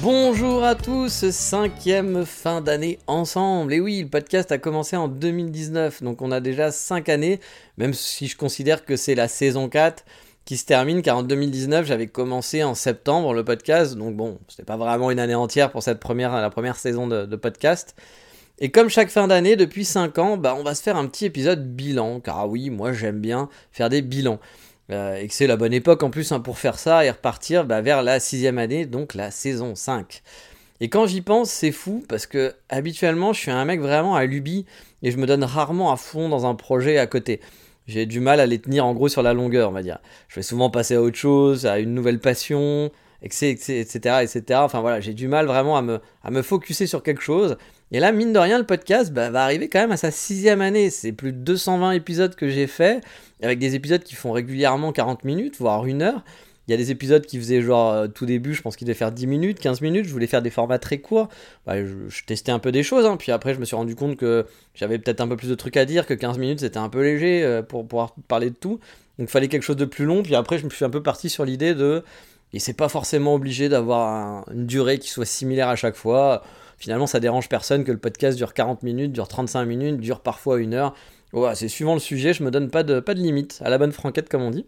Bonjour à tous, cinquième fin d'année ensemble. Et oui, le podcast a commencé en 2019, donc on a déjà cinq années, même si je considère que c'est la saison 4 qui se termine, car en 2019 j'avais commencé en septembre le podcast, donc bon, c'était pas vraiment une année entière pour cette première, la première saison de, podcast. Et comme chaque fin d'année, depuis 5 ans, bah, on va se faire un petit épisode bilan, car oui, moi j'aime bien faire des bilans. Euh, et que c'est la bonne époque en plus hein, pour faire ça et repartir bah, vers la sixième année, donc la saison 5. Et quand j'y pense, c'est fou parce que habituellement, je suis un mec vraiment à lubie et je me donne rarement à fond dans un projet à côté. J'ai du mal à les tenir en gros sur la longueur, on va dire. Je vais souvent passer à autre chose, à une nouvelle passion, etc. etc. Enfin voilà, j'ai du mal vraiment à me, à me focuser sur quelque chose. Et là, mine de rien, le podcast bah, va arriver quand même à sa sixième année. C'est plus de 220 épisodes que j'ai fait, avec des épisodes qui font régulièrement 40 minutes, voire une heure. Il y a des épisodes qui faisaient genre euh, tout début, je pense qu'ils devaient faire 10 minutes, 15 minutes. Je voulais faire des formats très courts. Bah, je, testais un peu des choses. Hein. Puis après, je me suis rendu compte que j'avais peut-être un peu plus de trucs à dire, que 15 minutes c'était un peu léger euh, pour pouvoir parler de tout. Donc il fallait quelque chose de plus long. Puis après, je me suis un peu parti sur l'idée de. Et c'est pas forcément obligé d'avoir une durée qui soit similaire à chaque fois finalement ça dérange personne que le podcast dure 40 minutes, dure 35 minutes, dure parfois une heure. c'est suivant le sujet, je me donne pas de, pas de limite, à la bonne franquette comme on dit.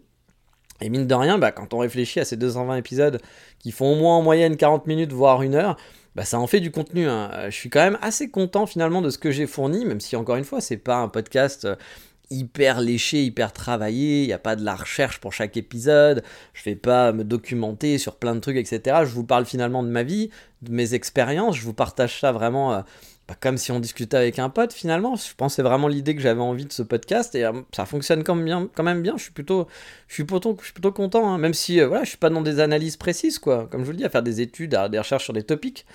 Et mine de rien, bah, quand on réfléchit à ces 220 épisodes qui font au moins en moyenne 40 minutes, voire une heure, bah, ça en fait du contenu. Hein. Je suis quand même assez content finalement de ce que j'ai fourni, même si encore une fois, c'est pas un podcast euh, hyper léché, hyper travaillé, il n'y a pas de la recherche pour chaque épisode, je vais pas me documenter sur plein de trucs, etc. Je vous parle finalement de ma vie, de mes expériences, je vous partage ça vraiment euh, comme si on discutait avec un pote finalement. Je pense que c'est vraiment l'idée que j'avais envie de ce podcast et euh, ça fonctionne quand même bien, quand même bien. Je suis plutôt, je suis plutôt, je suis plutôt content, hein. même si euh, voilà, je suis pas dans des analyses précises, quoi. Comme je vous le dis, à faire des études, à des recherches sur des topics.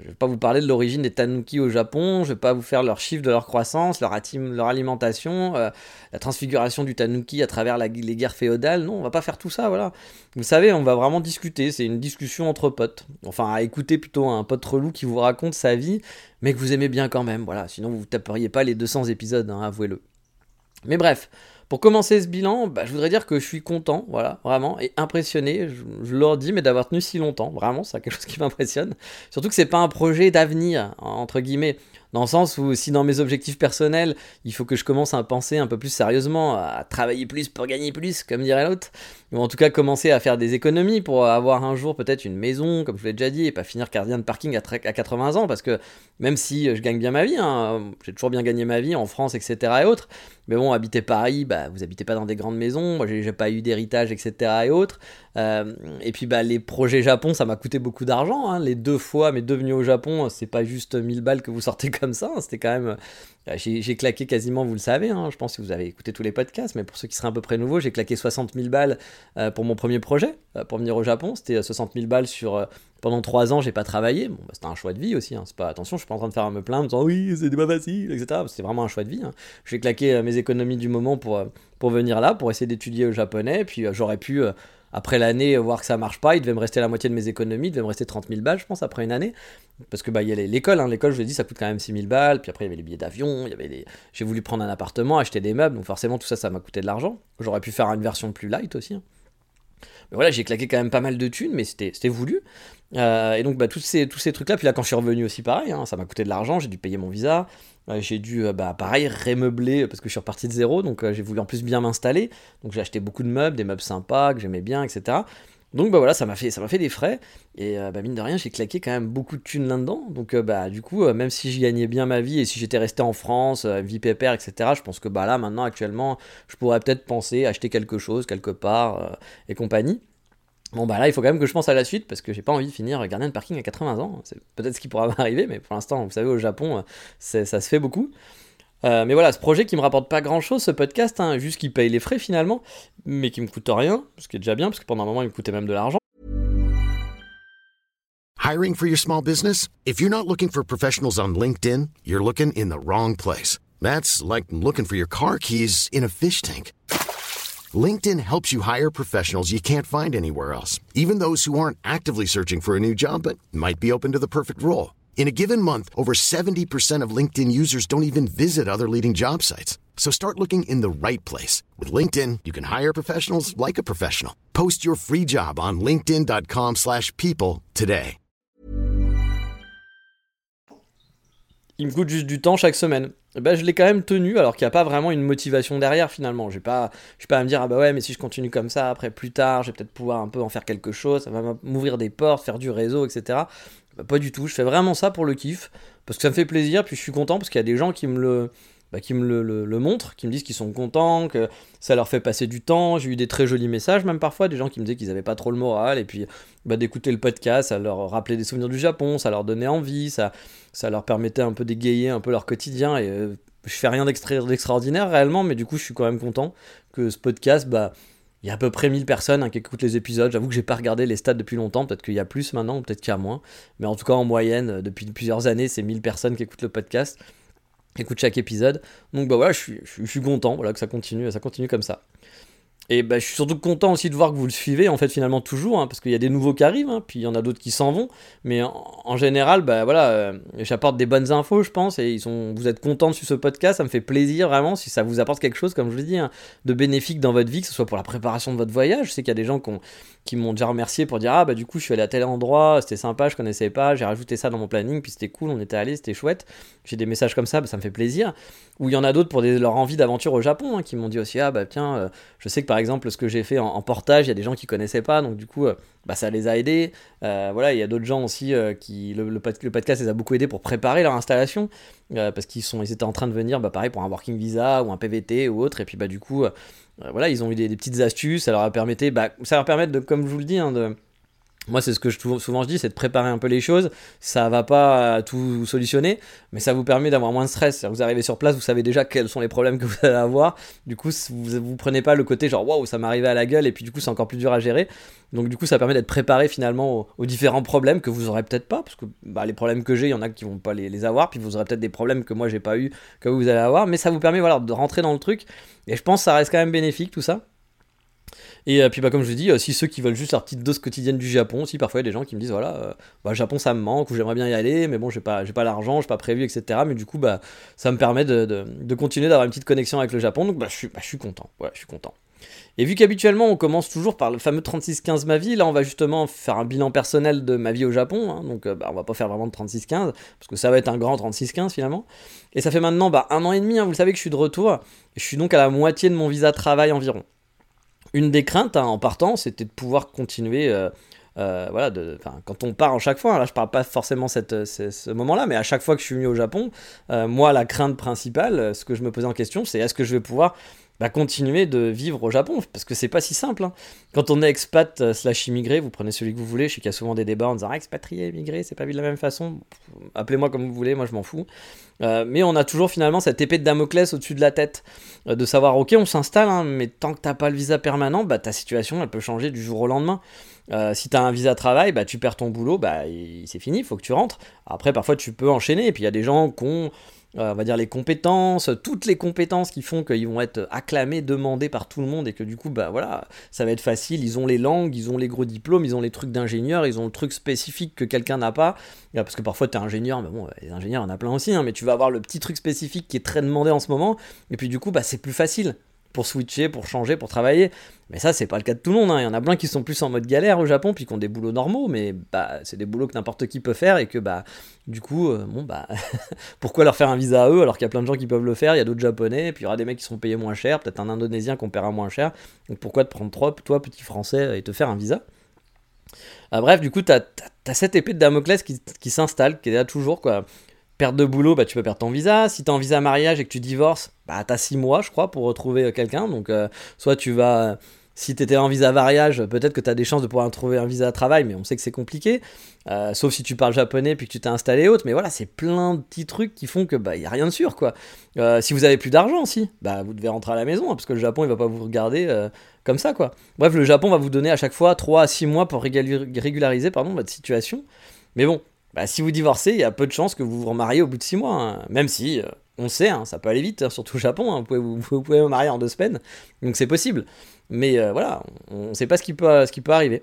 Je vais pas vous parler de l'origine des tanuki au Japon, je vais pas vous faire leurs chiffres de leur croissance, leur, leur alimentation, euh, la transfiguration du tanuki à travers les guerres féodales. Non, on va pas faire tout ça, voilà. Vous savez, on va vraiment discuter, c'est une discussion entre potes. Enfin, à écouter plutôt un pote relou qui vous raconte sa vie, mais que vous aimez bien quand même, voilà. Sinon, vous taperiez pas les 200 épisodes, hein, avouez-le. Mais bref, pour commencer ce bilan, bah, je voudrais dire que je suis content, voilà, vraiment, et impressionné, je, je leur dis, mais d'avoir tenu si longtemps, vraiment, c'est quelque chose qui m'impressionne. Surtout que c'est pas un projet d'avenir, entre guillemets. Dans le sens où si dans mes objectifs personnels, il faut que je commence à penser un peu plus sérieusement, à travailler plus pour gagner plus, comme dirait l'autre, ou en tout cas commencer à faire des économies pour avoir un jour peut-être une maison, comme je l'ai déjà dit, et pas finir gardien de parking à, 80 ans, parce que même si je gagne bien ma vie, hein, j'ai toujours bien gagné ma vie en France, etc. et autres, mais bon, habiter Paris, bah, vous habitez pas dans des grandes maisons, moi j'ai pas eu d'héritage, etc. et autres. Euh, et puis bah, les projets Japon, ça m'a coûté beaucoup d'argent. Hein. Les deux fois, mes deux au Japon, c'est pas juste 1000 balles que vous sortez comme ça. Hein. C'était quand même. Euh, j'ai claqué quasiment, vous le savez, hein. je pense que vous avez écouté tous les podcasts, mais pour ceux qui seraient à peu près nouveaux, j'ai claqué 60 000 balles euh, pour mon premier projet, pour venir au Japon. C'était 60 000 balles sur. Pendant 3 ans, j'ai pas travaillé. Bon, bah, c'était un choix de vie aussi. C'est pas, attention, je suis pas en train de faire me plaindre en disant oui, c'est pas facile, etc. C'était vraiment un choix de vie. J'ai claqué mes économies du moment pour, pour venir là, pour essayer d'étudier le japonais. Puis j'aurais pu après l'année, voir que ça marche pas, il devait me rester la moitié de mes économies, il devait me rester 30 000 balles, je pense, après une année. Parce que bah, il y a l'école, hein. l'école, je vous ai dit, ça coûte quand même 6 000 balles. Puis après, il y avait les billets d'avion, j'ai voulu prendre un appartement, acheter des meubles, donc forcément, tout ça, ça m'a coûté de l'argent. J'aurais pu faire une version plus light aussi. Hein. Mais voilà, j'ai claqué quand même pas mal de thunes, mais c'était voulu. Euh, et donc, bah, tous ces, ces trucs-là, puis là, quand je suis revenu aussi, pareil, hein, ça m'a coûté de l'argent, j'ai dû payer mon visa, j'ai dû, euh, bah, pareil, rémeubler parce que je suis reparti de zéro, donc euh, j'ai voulu en plus bien m'installer. Donc j'ai acheté beaucoup de meubles, des meubles sympas que j'aimais bien, etc. Donc bah voilà, ça m'a fait, ça m'a fait des frais. Et bah, mine de rien, j'ai claqué quand même beaucoup de thunes là-dedans. Donc bah du coup, même si j'y gagnais bien ma vie et si j'étais resté en France, vie pépère, etc., je pense que bah là maintenant actuellement, je pourrais peut-être penser acheter quelque chose quelque part et compagnie. Bon bah là il faut quand même que je pense à la suite parce que j'ai pas envie de finir gardien de parking à 80 ans. C'est peut-être ce qui pourra m'arriver, mais pour l'instant, vous savez, au Japon, ça se fait beaucoup. Euh, mais voilà, ce projet qui me rapporte pas grand chose, ce podcast, hein, juste qu'il paye les frais finalement, mais qui me coûte rien, ce qui est déjà bien, parce que pendant un moment il me coûtait même de l'argent. Hiring for your small business? If you're not looking for professionals on LinkedIn, you're looking in the wrong place. That's like looking for your car keys in a fish tank. LinkedIn helps you hire professionals you can't find anywhere else, even those who aren't actively searching for a new job but might be open to the perfect role. In a given month, over 70% of LinkedIn users don't even visit other leading job sites. So start looking in the right place. With LinkedIn, you can hire professionals like a professional. Post your free job on linkedin.com/people slash people today. Il me coûte juste du temps chaque semaine. Ben, je l'ai quand même tenu alors qu'il n'y a pas vraiment une motivation derrière finalement. Je pas, je pas à me dire ah bah ouais mais si je continue comme ça après plus tard je vais peut-être pouvoir un peu en faire quelque chose, ça va m'ouvrir des portes, faire du réseau etc. Bah, pas du tout, je fais vraiment ça pour le kiff parce que ça me fait plaisir puis je suis content parce qu'il y a des gens qui me le bah, me le, montrent, qui me disent qu'ils sont contents, que ça leur fait passer du temps. J'ai eu des très jolis messages, même parfois, des gens qui me disaient qu'ils n'avaient pas trop le moral, et puis bah, d'écouter le podcast, ça leur rappelait des souvenirs du Japon, ça leur donnait envie, ça, leur permettait un peu d'égayer un peu leur quotidien. Et euh, je fais rien d'extraordinaire réellement, mais du coup, je suis quand même content que ce podcast, il y a à peu près 1000 personnes hein, qui écoutent les épisodes. J'avoue que j'ai pas regardé les stats depuis longtemps. Peut-être qu'il y a plus maintenant, peut-être qu'il y a moins. Mais en tout cas, en moyenne, depuis plusieurs années, c'est 1000 personnes qui écoutent le podcast écoute chaque épisode. Donc bah voilà, je suis, je suis content voilà, que ça continue, ça continue comme ça. Et bah, je suis surtout content aussi de voir que vous le suivez, en fait, finalement, toujours, hein, parce qu'il y a des nouveaux qui arrivent, hein, puis il y en a d'autres qui s'en vont. Mais en, général, bah, voilà, euh, j'apporte des bonnes infos, je pense, et ils sont, vous êtes contents suivre ce podcast, ça me fait plaisir, vraiment, si ça vous apporte quelque chose, comme je vous dis, hein, de bénéfique dans votre vie, que ce soit pour la préparation de votre voyage. Je sais qu'il y a des gens qui m'ont déjà remercié pour dire Ah, bah, du coup, je suis allé à tel endroit, c'était sympa, je connaissais pas, j'ai rajouté ça dans mon planning, puis c'était cool, on était allé, c'était chouette. J'ai des messages comme ça, bah, ça me fait plaisir. Ou il y en a d'autres pour leur envie d'aventure au Japon, qui m'ont dit aussi Ah, bah, tiens, euh, je sais que par exemple, ce que j'ai fait en, portage, il y a des gens qui connaissaient pas, donc du coup, euh, bah, ça les a aidés. Euh, voilà, il y a d'autres gens aussi qui le, le, podcast les a beaucoup aidés pour préparer leur installation, parce qu'ils ils étaient en train de venir, bah, pareil pour un working visa ou un PVT ou autre, et puis bah du coup, voilà, ils ont eu des, petites astuces, ça leur a permis, bah, ça leur permet de, comme je vous le dis, hein, de moi, c'est ce que je, souvent je dis, c'est de préparer un peu les choses. Ça va pas tout solutionner, mais ça vous permet d'avoir moins de stress. Vous arrivez sur place, vous savez déjà quels sont les problèmes que vous allez avoir. Du coup, vous, vous prenez pas le côté genre waouh, ça m'est arrivé à la gueule, et puis du coup, c'est encore plus dur à gérer. Donc, du coup, ça permet d'être préparé finalement aux, différents problèmes que vous aurez peut-être pas, parce que bah, les problèmes que j'ai, il y en a qui vont pas les, avoir, puis vous aurez peut-être des problèmes que moi j'ai pas eu, que vous allez avoir, mais ça vous permet de rentrer dans le truc. Et je pense que ça reste quand même bénéfique tout ça. Et euh, puis, bah, comme je vous dis, euh, si ceux qui veulent juste leur petite dose quotidienne du Japon, aussi, parfois il y a des gens qui me disent voilà, euh, bah, Japon ça me manque, ou j'aimerais bien y aller, mais bon, j'ai pas, pas l'argent, j'ai pas prévu, etc. Mais du coup, bah, ça me permet de, de, continuer d'avoir une petite connexion avec le Japon, donc bah, je, suis, bah, je suis content. Ouais, je suis content. Et vu qu'habituellement on commence toujours par le fameux 36-15 ma vie, là on va justement faire un bilan personnel de ma vie au Japon, hein, donc bah, on va pas faire vraiment de 36-15, parce que ça va être un grand 36-15 finalement. Et ça fait maintenant bah, un an et demi, hein, vous le savez que je suis de retour, je suis donc à la moitié de mon visa de travail environ une des craintes hein, en partant, c'était de pouvoir continuer. Euh, euh, voilà, quand on part en chaque fois, hein, là je parle pas forcément cette, ce, moment-là, mais à chaque fois que je suis venu au Japon, euh, moi la crainte principale, ce que je me posais en question, c'est est-ce que je vais pouvoir bah, continuer de vivre au Japon parce que c'est pas si simple. Hein. Quand on est expat slash immigré, vous prenez celui que vous voulez. Je sais qu'il y a souvent des débats en disant ah, expatrié, immigré, c'est pas vu de la même façon. Appelez-moi comme vous voulez, moi je m'en fous. Euh, mais on a toujours finalement cette épée de Damoclès au-dessus de la tête, euh, de savoir ok on s'installe, hein, mais tant que t'as pas le visa permanent, bah ta situation elle peut changer du jour au lendemain. Euh, si tu as un visa travail, bah, tu perds ton boulot, bah, c'est fini, faut que tu rentres. Après, parfois, tu peux enchaîner. Et puis, il y a des gens qui ont euh, on va dire les compétences, toutes les compétences qui font qu'ils vont être acclamés, demandés par tout le monde et que du coup, bah voilà, ça va être facile. Ils ont les langues, ils ont les gros diplômes, ils ont les trucs d'ingénieur, ils ont le truc spécifique que quelqu'un n'a pas. Parce que parfois, tu es ingénieur, mais bon, les ingénieurs, en a plein aussi, hein, mais tu vas avoir le petit truc spécifique qui est très demandé en ce moment. Et puis du coup, bah, c'est plus facile pour switcher, pour changer, pour travailler. Mais ça, c'est pas le cas de tout le monde. Hein. Il y en a plein qui sont plus en mode galère au Japon, puis qui ont des boulots normaux, mais bah, c'est des boulots que n'importe qui peut faire et que bah, du coup, euh, bon bah, pourquoi leur faire un visa à eux alors qu'il y a plein de gens qui peuvent le faire Il y a d'autres Japonais, puis il y aura des mecs qui seront payés moins cher, peut-être un Indonésien qu'on paiera moins cher. Donc pourquoi te prendre trop, toi, petit Français, et te faire un visa? Euh, Bref, du coup, t'as as, cette épée de Damoclès qui, qui s'installe, qui est là toujours quoi perte de boulot, bah, tu peux perdre ton visa. Si tu as un visa mariage et que tu divorces, bah, tu as 6 mois, je crois, pour retrouver euh, quelqu'un. Donc, euh, soit tu vas. Si tu étais en visa mariage, peut-être que tu as des chances de pouvoir trouver un visa à travail, mais on sait que c'est compliqué. Euh, sauf si tu parles japonais puis que tu t'es installé autre. Mais voilà, c'est plein de petits trucs qui font que bah y a rien de sûr quoi. si vous avez plus d'argent aussi, bah vous devez rentrer à la maison hein, parce que le Japon il va pas vous regarder comme ça quoi. Bref, le Japon va vous donner à chaque fois 3 à 6 mois pour régulariser pardon, votre situation. Mais bon, bah, si vous divorcez, il y a peu de chances que vous vous remariez au bout de 6 mois. Hein. Même si, euh, On sait, hein, ça peut aller vite, hein, surtout au Japon, vous, pouvez, vous, marier en deux semaines, donc c'est possible. Mais euh, voilà, on ne sait pas ce qui, peut, arriver.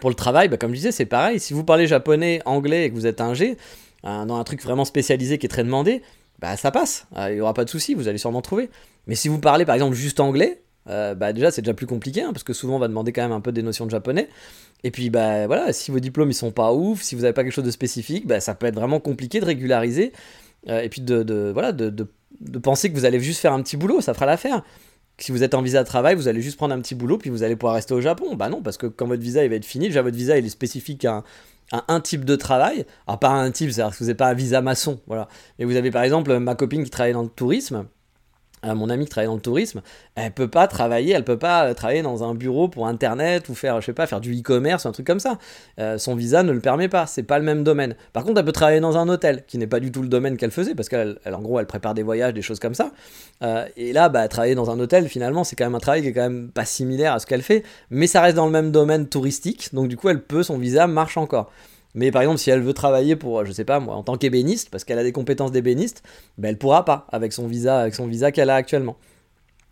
Pour le travail, bah, comme je disais, c'est pareil. Si vous parlez japonais, anglais et que vous êtes un G, dans un truc vraiment spécialisé qui est très demandé, bah ça passe, il n'y aura pas de souci, vous allez sûrement trouver. Mais si vous parlez par exemple juste anglais, euh, bah déjà c'est déjà plus compliqué hein, parce que souvent on va demander quand même un peu des notions de japonais. Et puis bah voilà, si vos diplômes ils sont pas ouf, si vous n'avez pas quelque chose de spécifique, bah ça peut être vraiment compliqué de régulariser. Euh, et puis de, voilà de, de, penser que vous allez juste faire un petit boulot, ça fera l'affaire. Si vous êtes en visa de travail, vous allez juste prendre un petit boulot puis vous allez pouvoir rester au Japon. Bah non, parce que quand votre visa il va être fini, déjà votre visa il est spécifique à un, type de travail. Alors pas un type, c'est-à-dire que vous n'avez pas un visa maçon, voilà. Mais vous avez par exemple ma copine qui travaille dans le tourisme mon amie qui travaille dans le tourisme, elle peut pas travailler, elle peut pas euh, travailler dans un bureau pour internet ou faire, je sais pas, faire du e-commerce, un truc comme ça. Euh, son visa ne le permet pas, c'est pas le même domaine. Par contre, elle peut travailler dans un hôtel, qui n'est pas du tout le domaine qu'elle faisait, parce qu'elle, en gros, elle prépare des voyages, des choses comme ça. Euh, et là, bah, travailler dans un hôtel, finalement, c'est quand même un travail qui est quand même pas similaire à ce qu'elle fait, mais ça reste dans le même domaine touristique, donc du coup, elle peut, son visa marche encore. Mais par exemple, si elle veut travailler pour, je sais pas moi, en tant qu'ébéniste, parce qu'elle a des compétences d'ébéniste, ben elle pourra pas avec son visa, avec son visa qu'elle a actuellement.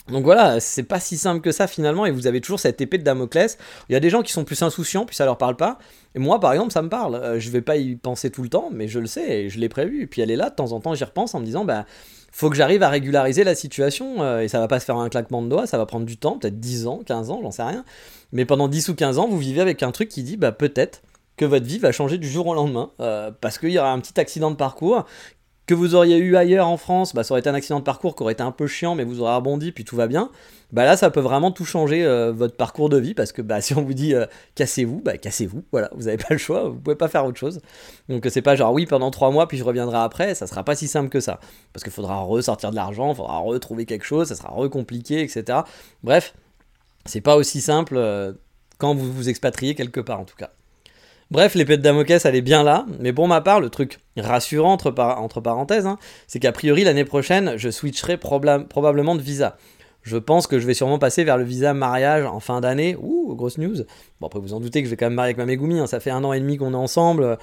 Donc voilà, c'est pas si simple que ça finalement, et vous avez toujours cette épée de Damoclès. Il y a des gens qui sont plus insouciants, puis ça leur parle pas. Et moi, par exemple, ça me parle. Euh, je vais pas y penser tout le temps, mais je le sais, et je l'ai prévu. Et puis elle est là, de temps en temps, j'y repense en me disant, bah, faut que j'arrive à régulariser la situation, euh, et ça va pas se faire un claquement de doigts, ça va prendre du temps, peut-être 10 ans, 15 ans, j'en sais rien. Mais pendant 10 ou 15 ans, vous vivez avec un truc qui dit, bah, peut-être que votre vie va changer du jour au lendemain, euh, parce qu'il y aura un petit accident de parcours que vous auriez eu ailleurs en France, bah, ça aurait été un accident de parcours qui aurait été un peu chiant, mais vous aurez rebondi, puis tout va bien. Bah là, ça peut vraiment tout changer euh, votre parcours de vie, parce que bah, si on vous dit euh, cassez-vous, bah cassez-vous, voilà, vous n'avez pas le choix, vous pouvez pas faire autre chose. Donc c'est pas genre oui pendant trois mois, puis je reviendrai après, ça sera pas si simple que ça, parce qu'il faudra ressortir de l'argent, il faudra retrouver quelque chose, ça sera recompliqué, etc. Bref, c'est pas aussi simple quand vous vous expatriez quelque part en tout cas. Bref, l'épée de Damoclès, elle est bien là. Mais pour ma part, le truc rassurant, entre, parenthèses, hein, c'est qu'a priori, l'année prochaine, je switcherai probablement de visa. Je pense que je vais sûrement passer vers le visa mariage en fin d'année. Ouh, grosse news. Bon, après, vous en doutez que je vais quand même marier avec ma Megumi. Hein. Ça fait un an et demi qu'on est ensemble.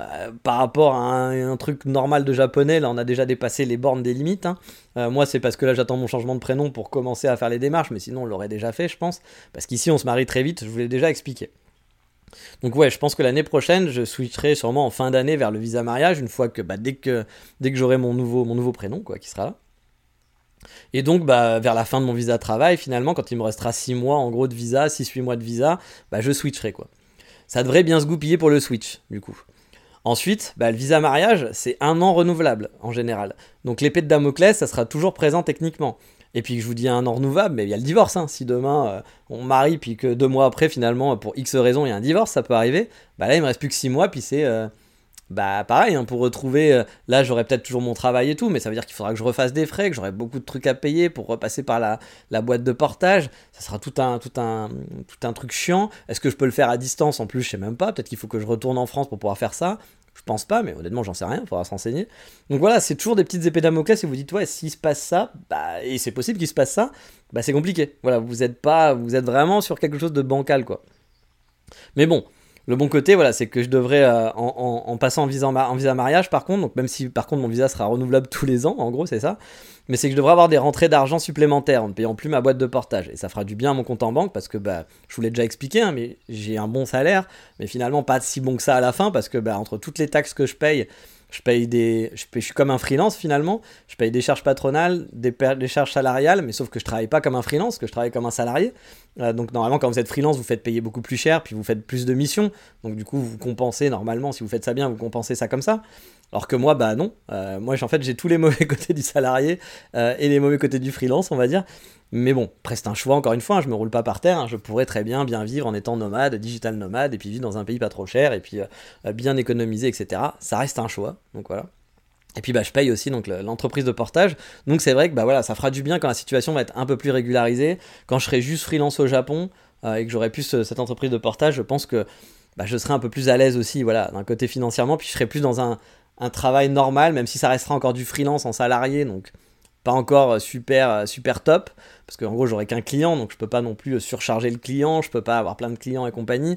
Euh, par rapport à un, truc normal de japonais, là on a déjà dépassé les bornes des limites. Hein. Euh, moi c'est parce que là j'attends mon changement de prénom pour commencer à faire les démarches, mais sinon on l'aurait déjà fait je pense. Parce qu'ici on se marie très vite, je vous l'ai déjà expliqué. Donc ouais, je pense que l'année prochaine, je switcherai sûrement en fin d'année vers le visa mariage, une fois que bah, dès que, dès que j'aurai mon nouveau, prénom, quoi, qui sera là. Et donc, bah, vers la fin de mon visa travail, finalement, quand il me restera 6 mois en gros de visa, 6-8 mois de visa, bah, je switcherai, quoi. Ça devrait bien se goupiller pour le switch, du coup. Ensuite, bah, le visa mariage, c'est un an renouvelable, en général. Donc l'épée de Damoclès, ça sera toujours présent techniquement et puis je vous dis un an renouvelable, mais il y a le divorce. Hein. Si demain euh, on marie, puis que deux mois après, finalement, pour X raisons, il y a un divorce, ça peut arriver. Bah là, il me reste plus que six mois, puis c'est. Euh, bah pareil, hein, pour retrouver. Euh, là, j'aurai peut-être toujours mon travail et tout, mais ça veut dire qu'il faudra que je refasse des frais, que j'aurai beaucoup de trucs à payer pour repasser par la, la boîte de portage. Ça sera tout un, tout un, tout un truc chiant. Est-ce que je peux le faire à distance? En plus, je sais même pas. Peut-être qu'il faut que je retourne en France pour pouvoir faire ça. Je pense pas, mais honnêtement, j'en sais rien, il faudra se renseigner. Donc voilà, c'est toujours des petites épées Damoclès et vous dites, ouais, s'il se passe ça, bah, et c'est possible qu'il se passe ça, bah c'est compliqué. Voilà, vous êtes pas, vous êtes vraiment sur quelque chose de bancal, quoi. Mais bon, le bon côté, voilà, c'est que je devrais, euh, en, passant en visa, en mariage, par contre, donc même si par contre mon visa sera renouvelable tous les ans, en gros, c'est ça, mais c'est que je devrais avoir des rentrées d'argent supplémentaires en ne payant plus ma boîte de portage. Et ça fera du bien à mon compte en banque parce que, bah, je vous l'ai déjà expliqué, hein, mais j'ai un bon salaire, mais finalement pas si bon que ça à la fin parce que, bah, entre toutes les taxes que je paye, je paye des. Suis comme un freelance finalement. Je paye des charges patronales, des, des, charges salariales, mais sauf que je travaille pas comme un freelance, que je travaille comme un salarié. Euh, donc normalement, quand vous êtes freelance, vous faites payer beaucoup plus cher, puis vous faites plus de missions. Donc du coup, vous compensez normalement, si vous faites ça bien, vous compensez ça comme ça. Alors que moi, bah non. Euh, moi, en fait, j'ai tous les mauvais côtés du salarié euh, et les mauvais côtés du freelance, on va dire. Mais bon, presque un choix, encore une fois, hein, je me roule pas par terre, hein. je pourrais très bien bien vivre en étant nomade, digital nomade, et puis vivre dans un pays pas trop cher, et puis euh, bien économiser, etc. Ça reste un choix, donc voilà. Et puis bah, je paye aussi donc l'entreprise de portage. Donc c'est vrai que bah, voilà, ça fera du bien quand la situation va être un peu plus régularisée. Quand je serai juste freelance au Japon et que j'aurai plus cette entreprise de portage, je pense que bah, je serai un peu plus à l'aise aussi, voilà, d'un côté financièrement, puis je serai plus dans un, un travail normal, même si ça restera encore du freelance en salarié, donc pas encore super, super top, parce qu'en gros, j'aurai qu'un client, donc je peux pas non plus surcharger le client, je peux pas avoir plein de clients et compagnie.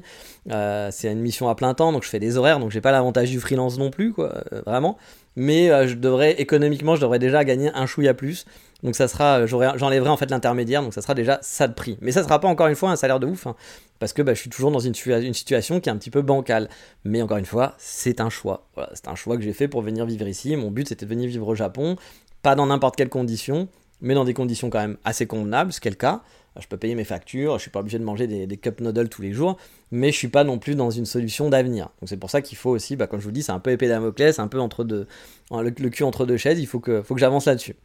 Euh, c'est une mission à plein temps, donc je fais des horaires, donc j'ai pas l'avantage du freelance non plus, quoi, euh, vraiment. Mais euh, je devrais, économiquement, je devrais déjà gagner un chouïa plus. Donc ça sera, j'enlèverai en fait l'intermédiaire, donc ça sera déjà ça de prix. Mais ça sera pas encore une fois un salaire de ouf, hein, parce que bah, je suis toujours dans une, situation qui est un petit peu bancale. Mais encore une fois, c'est un choix. Voilà, c'est un choix que j'ai fait pour venir vivre ici. Mon but c'était de venir vivre au Japon pas dans n'importe quelles conditions, mais dans des conditions quand même assez convenables, ce qui est le cas. Je peux payer mes factures, je suis pas obligé de manger des, cup noodles tous les jours, mais je suis pas non plus dans une solution d'avenir. Donc c'est pour ça qu'il faut aussi, bah, comme je vous dis, c'est un peu épée Damoclès, un peu entre le, cul entre deux chaises, il faut que j'avance là-dessus.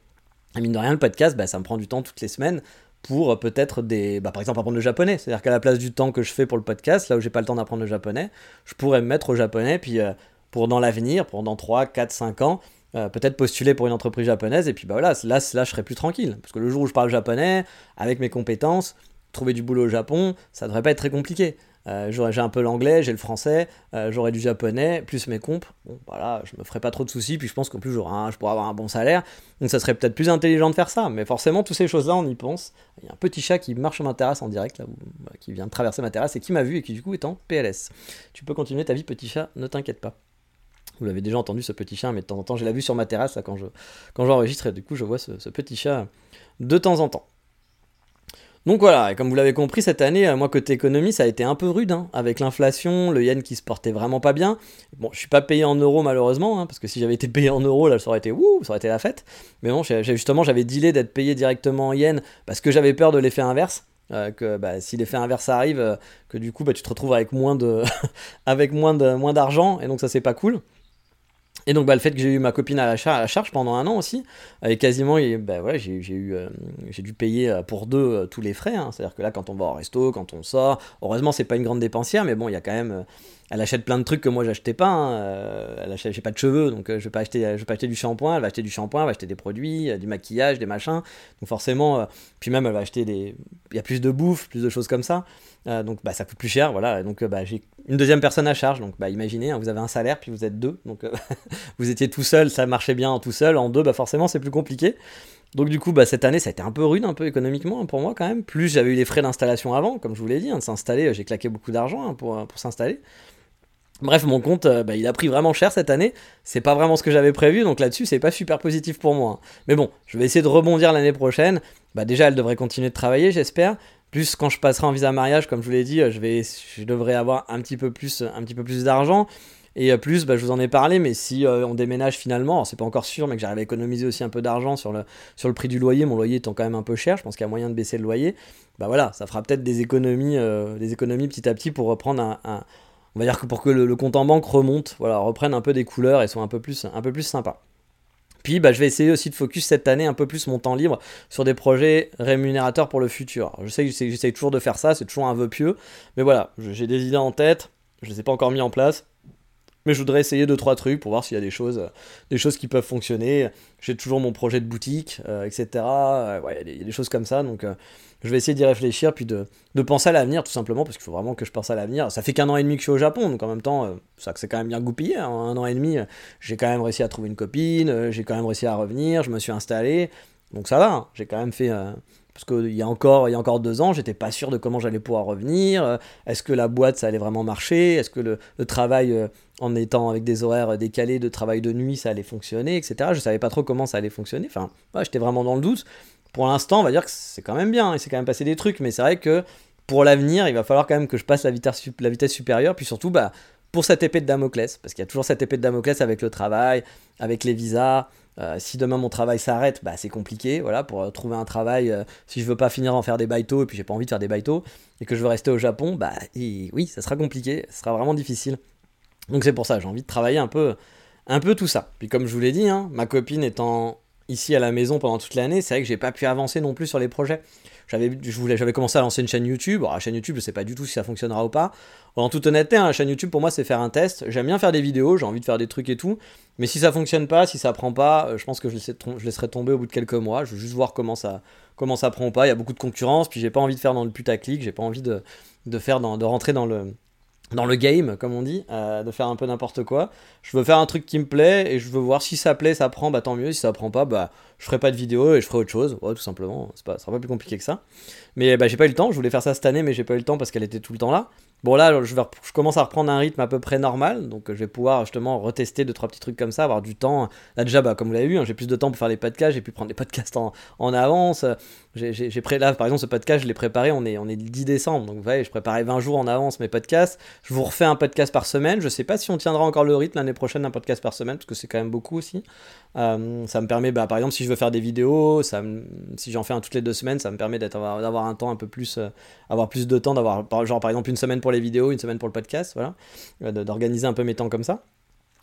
Et mine de rien, le podcast, bah, ça me prend du temps toutes les semaines pour euh, peut-être des. Bah, par exemple, apprendre le japonais. C'est-à-dire qu'à la place du temps que je fais pour le podcast, là où j'ai pas le temps d'apprendre le japonais, je pourrais me mettre au japonais, puis euh, pour dans l'avenir, pour dans 3, 4, 5 ans, euh, peut-être postuler pour une entreprise japonaise et puis bah voilà, là, là je serai plus tranquille. Parce que le jour où je parle japonais, avec mes compétences, trouver du boulot au Japon, ça devrait pas être très compliqué. Euh, j'ai un peu l'anglais, j'ai le français, euh, j'aurai du japonais, plus mes comptes. Bon, voilà, je me ferai pas trop de soucis, puis je pense qu'en plus, un, je pourrais avoir un bon salaire. Donc, ça serait peut-être plus intelligent de faire ça. Mais forcément, toutes ces choses-là, on y pense. Il y a un petit chat qui marche sur ma terrasse en direct, là, bah, qui vient de traverser ma terrasse et qui m'a vu et qui, du coup, est en PLS. Tu peux continuer ta vie, petit chat, ne t'inquiète pas. Vous l'avez déjà entendu, ce petit chat, mais de temps en temps, j'ai la vue sur ma terrasse là, quand, je, quand j'enregistre, et du coup, je vois ce, petit chat de temps en temps. Donc voilà, comme vous l'avez compris, cette année, euh, moi côté économie, ça a été un peu rude, hein, avec l'inflation, le yen qui se portait vraiment pas bien. Bon, je suis pas payé en euros malheureusement, hein, parce que si j'avais été payé en euros, là, ça aurait été ouh, ça aurait été la fête. Mais bon, justement, j'avais dealé d'être payé directement en yen, parce que j'avais peur de l'effet inverse. Euh, que bah, si l'effet inverse arrive, euh, que du coup bah, tu te retrouves avec moins moins d'argent, et donc ça c'est pas cool. Et donc bah, le fait que j'ai eu ma copine à la, charge pendant un an aussi, et quasiment bah, ouais, j'ai, eu, euh, j'ai dû payer euh, pour deux euh, tous les frais. Hein. C'est-à-dire que là quand on va au resto, quand on sort, heureusement c'est pas une grande dépensière, mais bon il y a quand même... elle achète plein de trucs que moi j'achetais pas. Hein. Elle achète, j'ai pas de cheveux, donc je vais pas acheter, je vais pas acheter du shampoing. Elle va acheter du shampoing, elle va acheter des produits, du maquillage, des machins. Donc forcément, puis même elle va acheter des, il y a plus de bouffe, plus de choses comme ça. donc bah ça coûte plus cher, voilà. Donc bah j'ai une deuxième personne à charge. Donc bah, imaginez, hein, vous avez un salaire, puis vous êtes deux. Donc euh, vous étiez tout seul, ça marchait bien tout seul. En deux, bah, forcément, c'est plus compliqué. Donc du coup, bah, cette année, ça a été un peu rude, un peu économiquement pour moi quand même. Plus j'avais eu les frais d'installation avant, comme je vous l'ai dit, hein, de s'installer, j'ai claqué beaucoup d'argent pour, pour s'installer. Bref, mon compte, euh, bah, il a pris vraiment cher cette année. C'est pas vraiment ce que j'avais prévu, donc là-dessus, c'est pas super positif pour moi. Mais bon, je vais essayer de rebondir l'année prochaine. Bah, déjà, elle devrait continuer de travailler, j'espère. Plus quand je passerai en visa mariage, comme je vous l'ai dit, je, vais, je devrais avoir un petit peu plus, d'argent. Et euh, plus, bah, je vous en ai parlé, mais si euh, on déménage finalement, c'est pas encore sûr, mais que j'arrive à économiser aussi un peu d'argent sur le, prix du loyer, mon loyer étant quand même un peu cher, je pense qu'il y a moyen de baisser le loyer, bah voilà, ça fera peut-être des économies, euh, des économies petit à petit pour reprendre un, on va dire que pour que le, compte en banque remonte, voilà, reprenne un peu des couleurs et soit un peu plus, un peu plus sympa. Puis bah, je vais essayer aussi de focus cette année un peu plus mon temps libre sur des projets rémunérateurs pour le futur. je sais que j'essaye toujours de faire ça, c'est toujours un vœu pieux, mais voilà, j'ai des idées en tête, je ne les ai pas encore mis en place. Mais je voudrais essayer deux trois trucs pour voir s'il y a des choses, des choses qui peuvent fonctionner. J'ai toujours mon projet de boutique, euh, etc. Euh, il y, a des choses comme ça, donc euh, je vais essayer d'y réfléchir, puis de, penser à l'avenir, tout simplement, parce qu'il faut vraiment que je pense à l'avenir. Ça fait qu'un an et demi que je suis au Japon, donc en même temps, ça c'est quand même bien goupillé. Hein. un an et demi, j'ai quand même réussi à trouver une copine, j'ai quand même réussi à revenir, je me suis installé, donc ça va. Hein. j'ai quand même fait parce qu'il y a encore il y a encore deux ans j'étais pas sûr de comment j'allais pouvoir revenir est-ce que la boîte ça allait vraiment marcher? Est-ce que le, travail en étant avec des horaires décalés de travail de nuit, ça allait fonctionner, etc. Je savais pas trop comment ça allait fonctionner. Enfin, j'étais vraiment dans le doute. Pour l'instant, on va dire que c'est quand même bien, il s'est quand même passé des trucs, mais c'est vrai que pour l'avenir, il va falloir quand même que je passe la vitesse, la vitesse supérieure, puis surtout, bah, pour cette épée de Damoclès, parce qu'il y a toujours cette épée de Damoclès avec le travail, avec les visas. Euh, si demain mon travail s'arrête, bah, c'est compliqué, voilà, pour euh, trouver un travail. Euh, si je veux pas finir en faire des baiteaux et puis j'ai pas envie de faire des baiteaux et que je veux rester au Japon, bah oui, ça sera compliqué, ça sera vraiment difficile. Donc c'est pour ça, j'ai envie de travailler un peu, un peu tout ça. Puis comme je vous l'ai dit, hein, ma copine étant ici à la maison pendant toute l'année, c'est vrai que j'ai pas pu avancer non plus sur les projets. J'avais, j'avais commencé à lancer une chaîne YouTube. Alors, la chaîne YouTube, je sais pas du tout si ça fonctionnera ou pas. En toute honnêteté, hein, la chaîne YouTube pour moi c'est faire un test. J'aime bien faire des vidéos, j'ai envie de faire des trucs et tout. Mais si ça fonctionne pas, si ça prend pas, euh, je pense que je, laisserai tomber au bout de quelques mois. Je veux juste voir comment ça, comment prend pas. Il y a beaucoup de concurrence, puis j'ai pas envie de faire dans le putaclic, j'ai pas envie de, de faire de rentrer dans le dans le game, comme on dit, euh, de faire un peu n'importe quoi. Je veux faire un truc qui me plaît et je veux voir si ça plaît, ça prend, bah tant mieux. Si ça prend pas, bah je ferai pas de vidéo et je ferai autre chose, tout simplement. C'est pas, sera pas plus compliqué que ça. Mais bah, j'ai pas eu le temps. Je voulais faire ça cette année, mais j'ai pas eu le temps parce qu'elle était tout le temps là. Bon là, je, commence à reprendre un rythme à peu près normal, donc je vais pouvoir justement retester deux trois petits trucs comme ça, avoir du temps. Là déjà, bah, comme vous l'avez vu, hein, j'ai plus de temps pour faire les podcasts, j'ai pu prendre les podcasts en, avance. J'ai. Là, par exemple, ce podcast, je l'ai préparé, on est, on est le 10 décembre, donc vous voyez, je préparais 20 jours en avance mes podcasts. Je vous refais un podcast par semaine. Je sais pas si on tiendra encore le rythme l'année prochaine d'un podcast par semaine, parce que c'est quand même beaucoup aussi. Euh, ça me permet, bah, par exemple, si je veux faire des vidéos, ça si j'en fais un toutes les deux semaines, ça me permet d'avoir un temps un peu plus, euh, avoir plus de temps, d'avoir genre par exemple une semaine pour les vidéos, une semaine pour le podcast, voilà, euh, d'organiser un peu mes temps comme ça.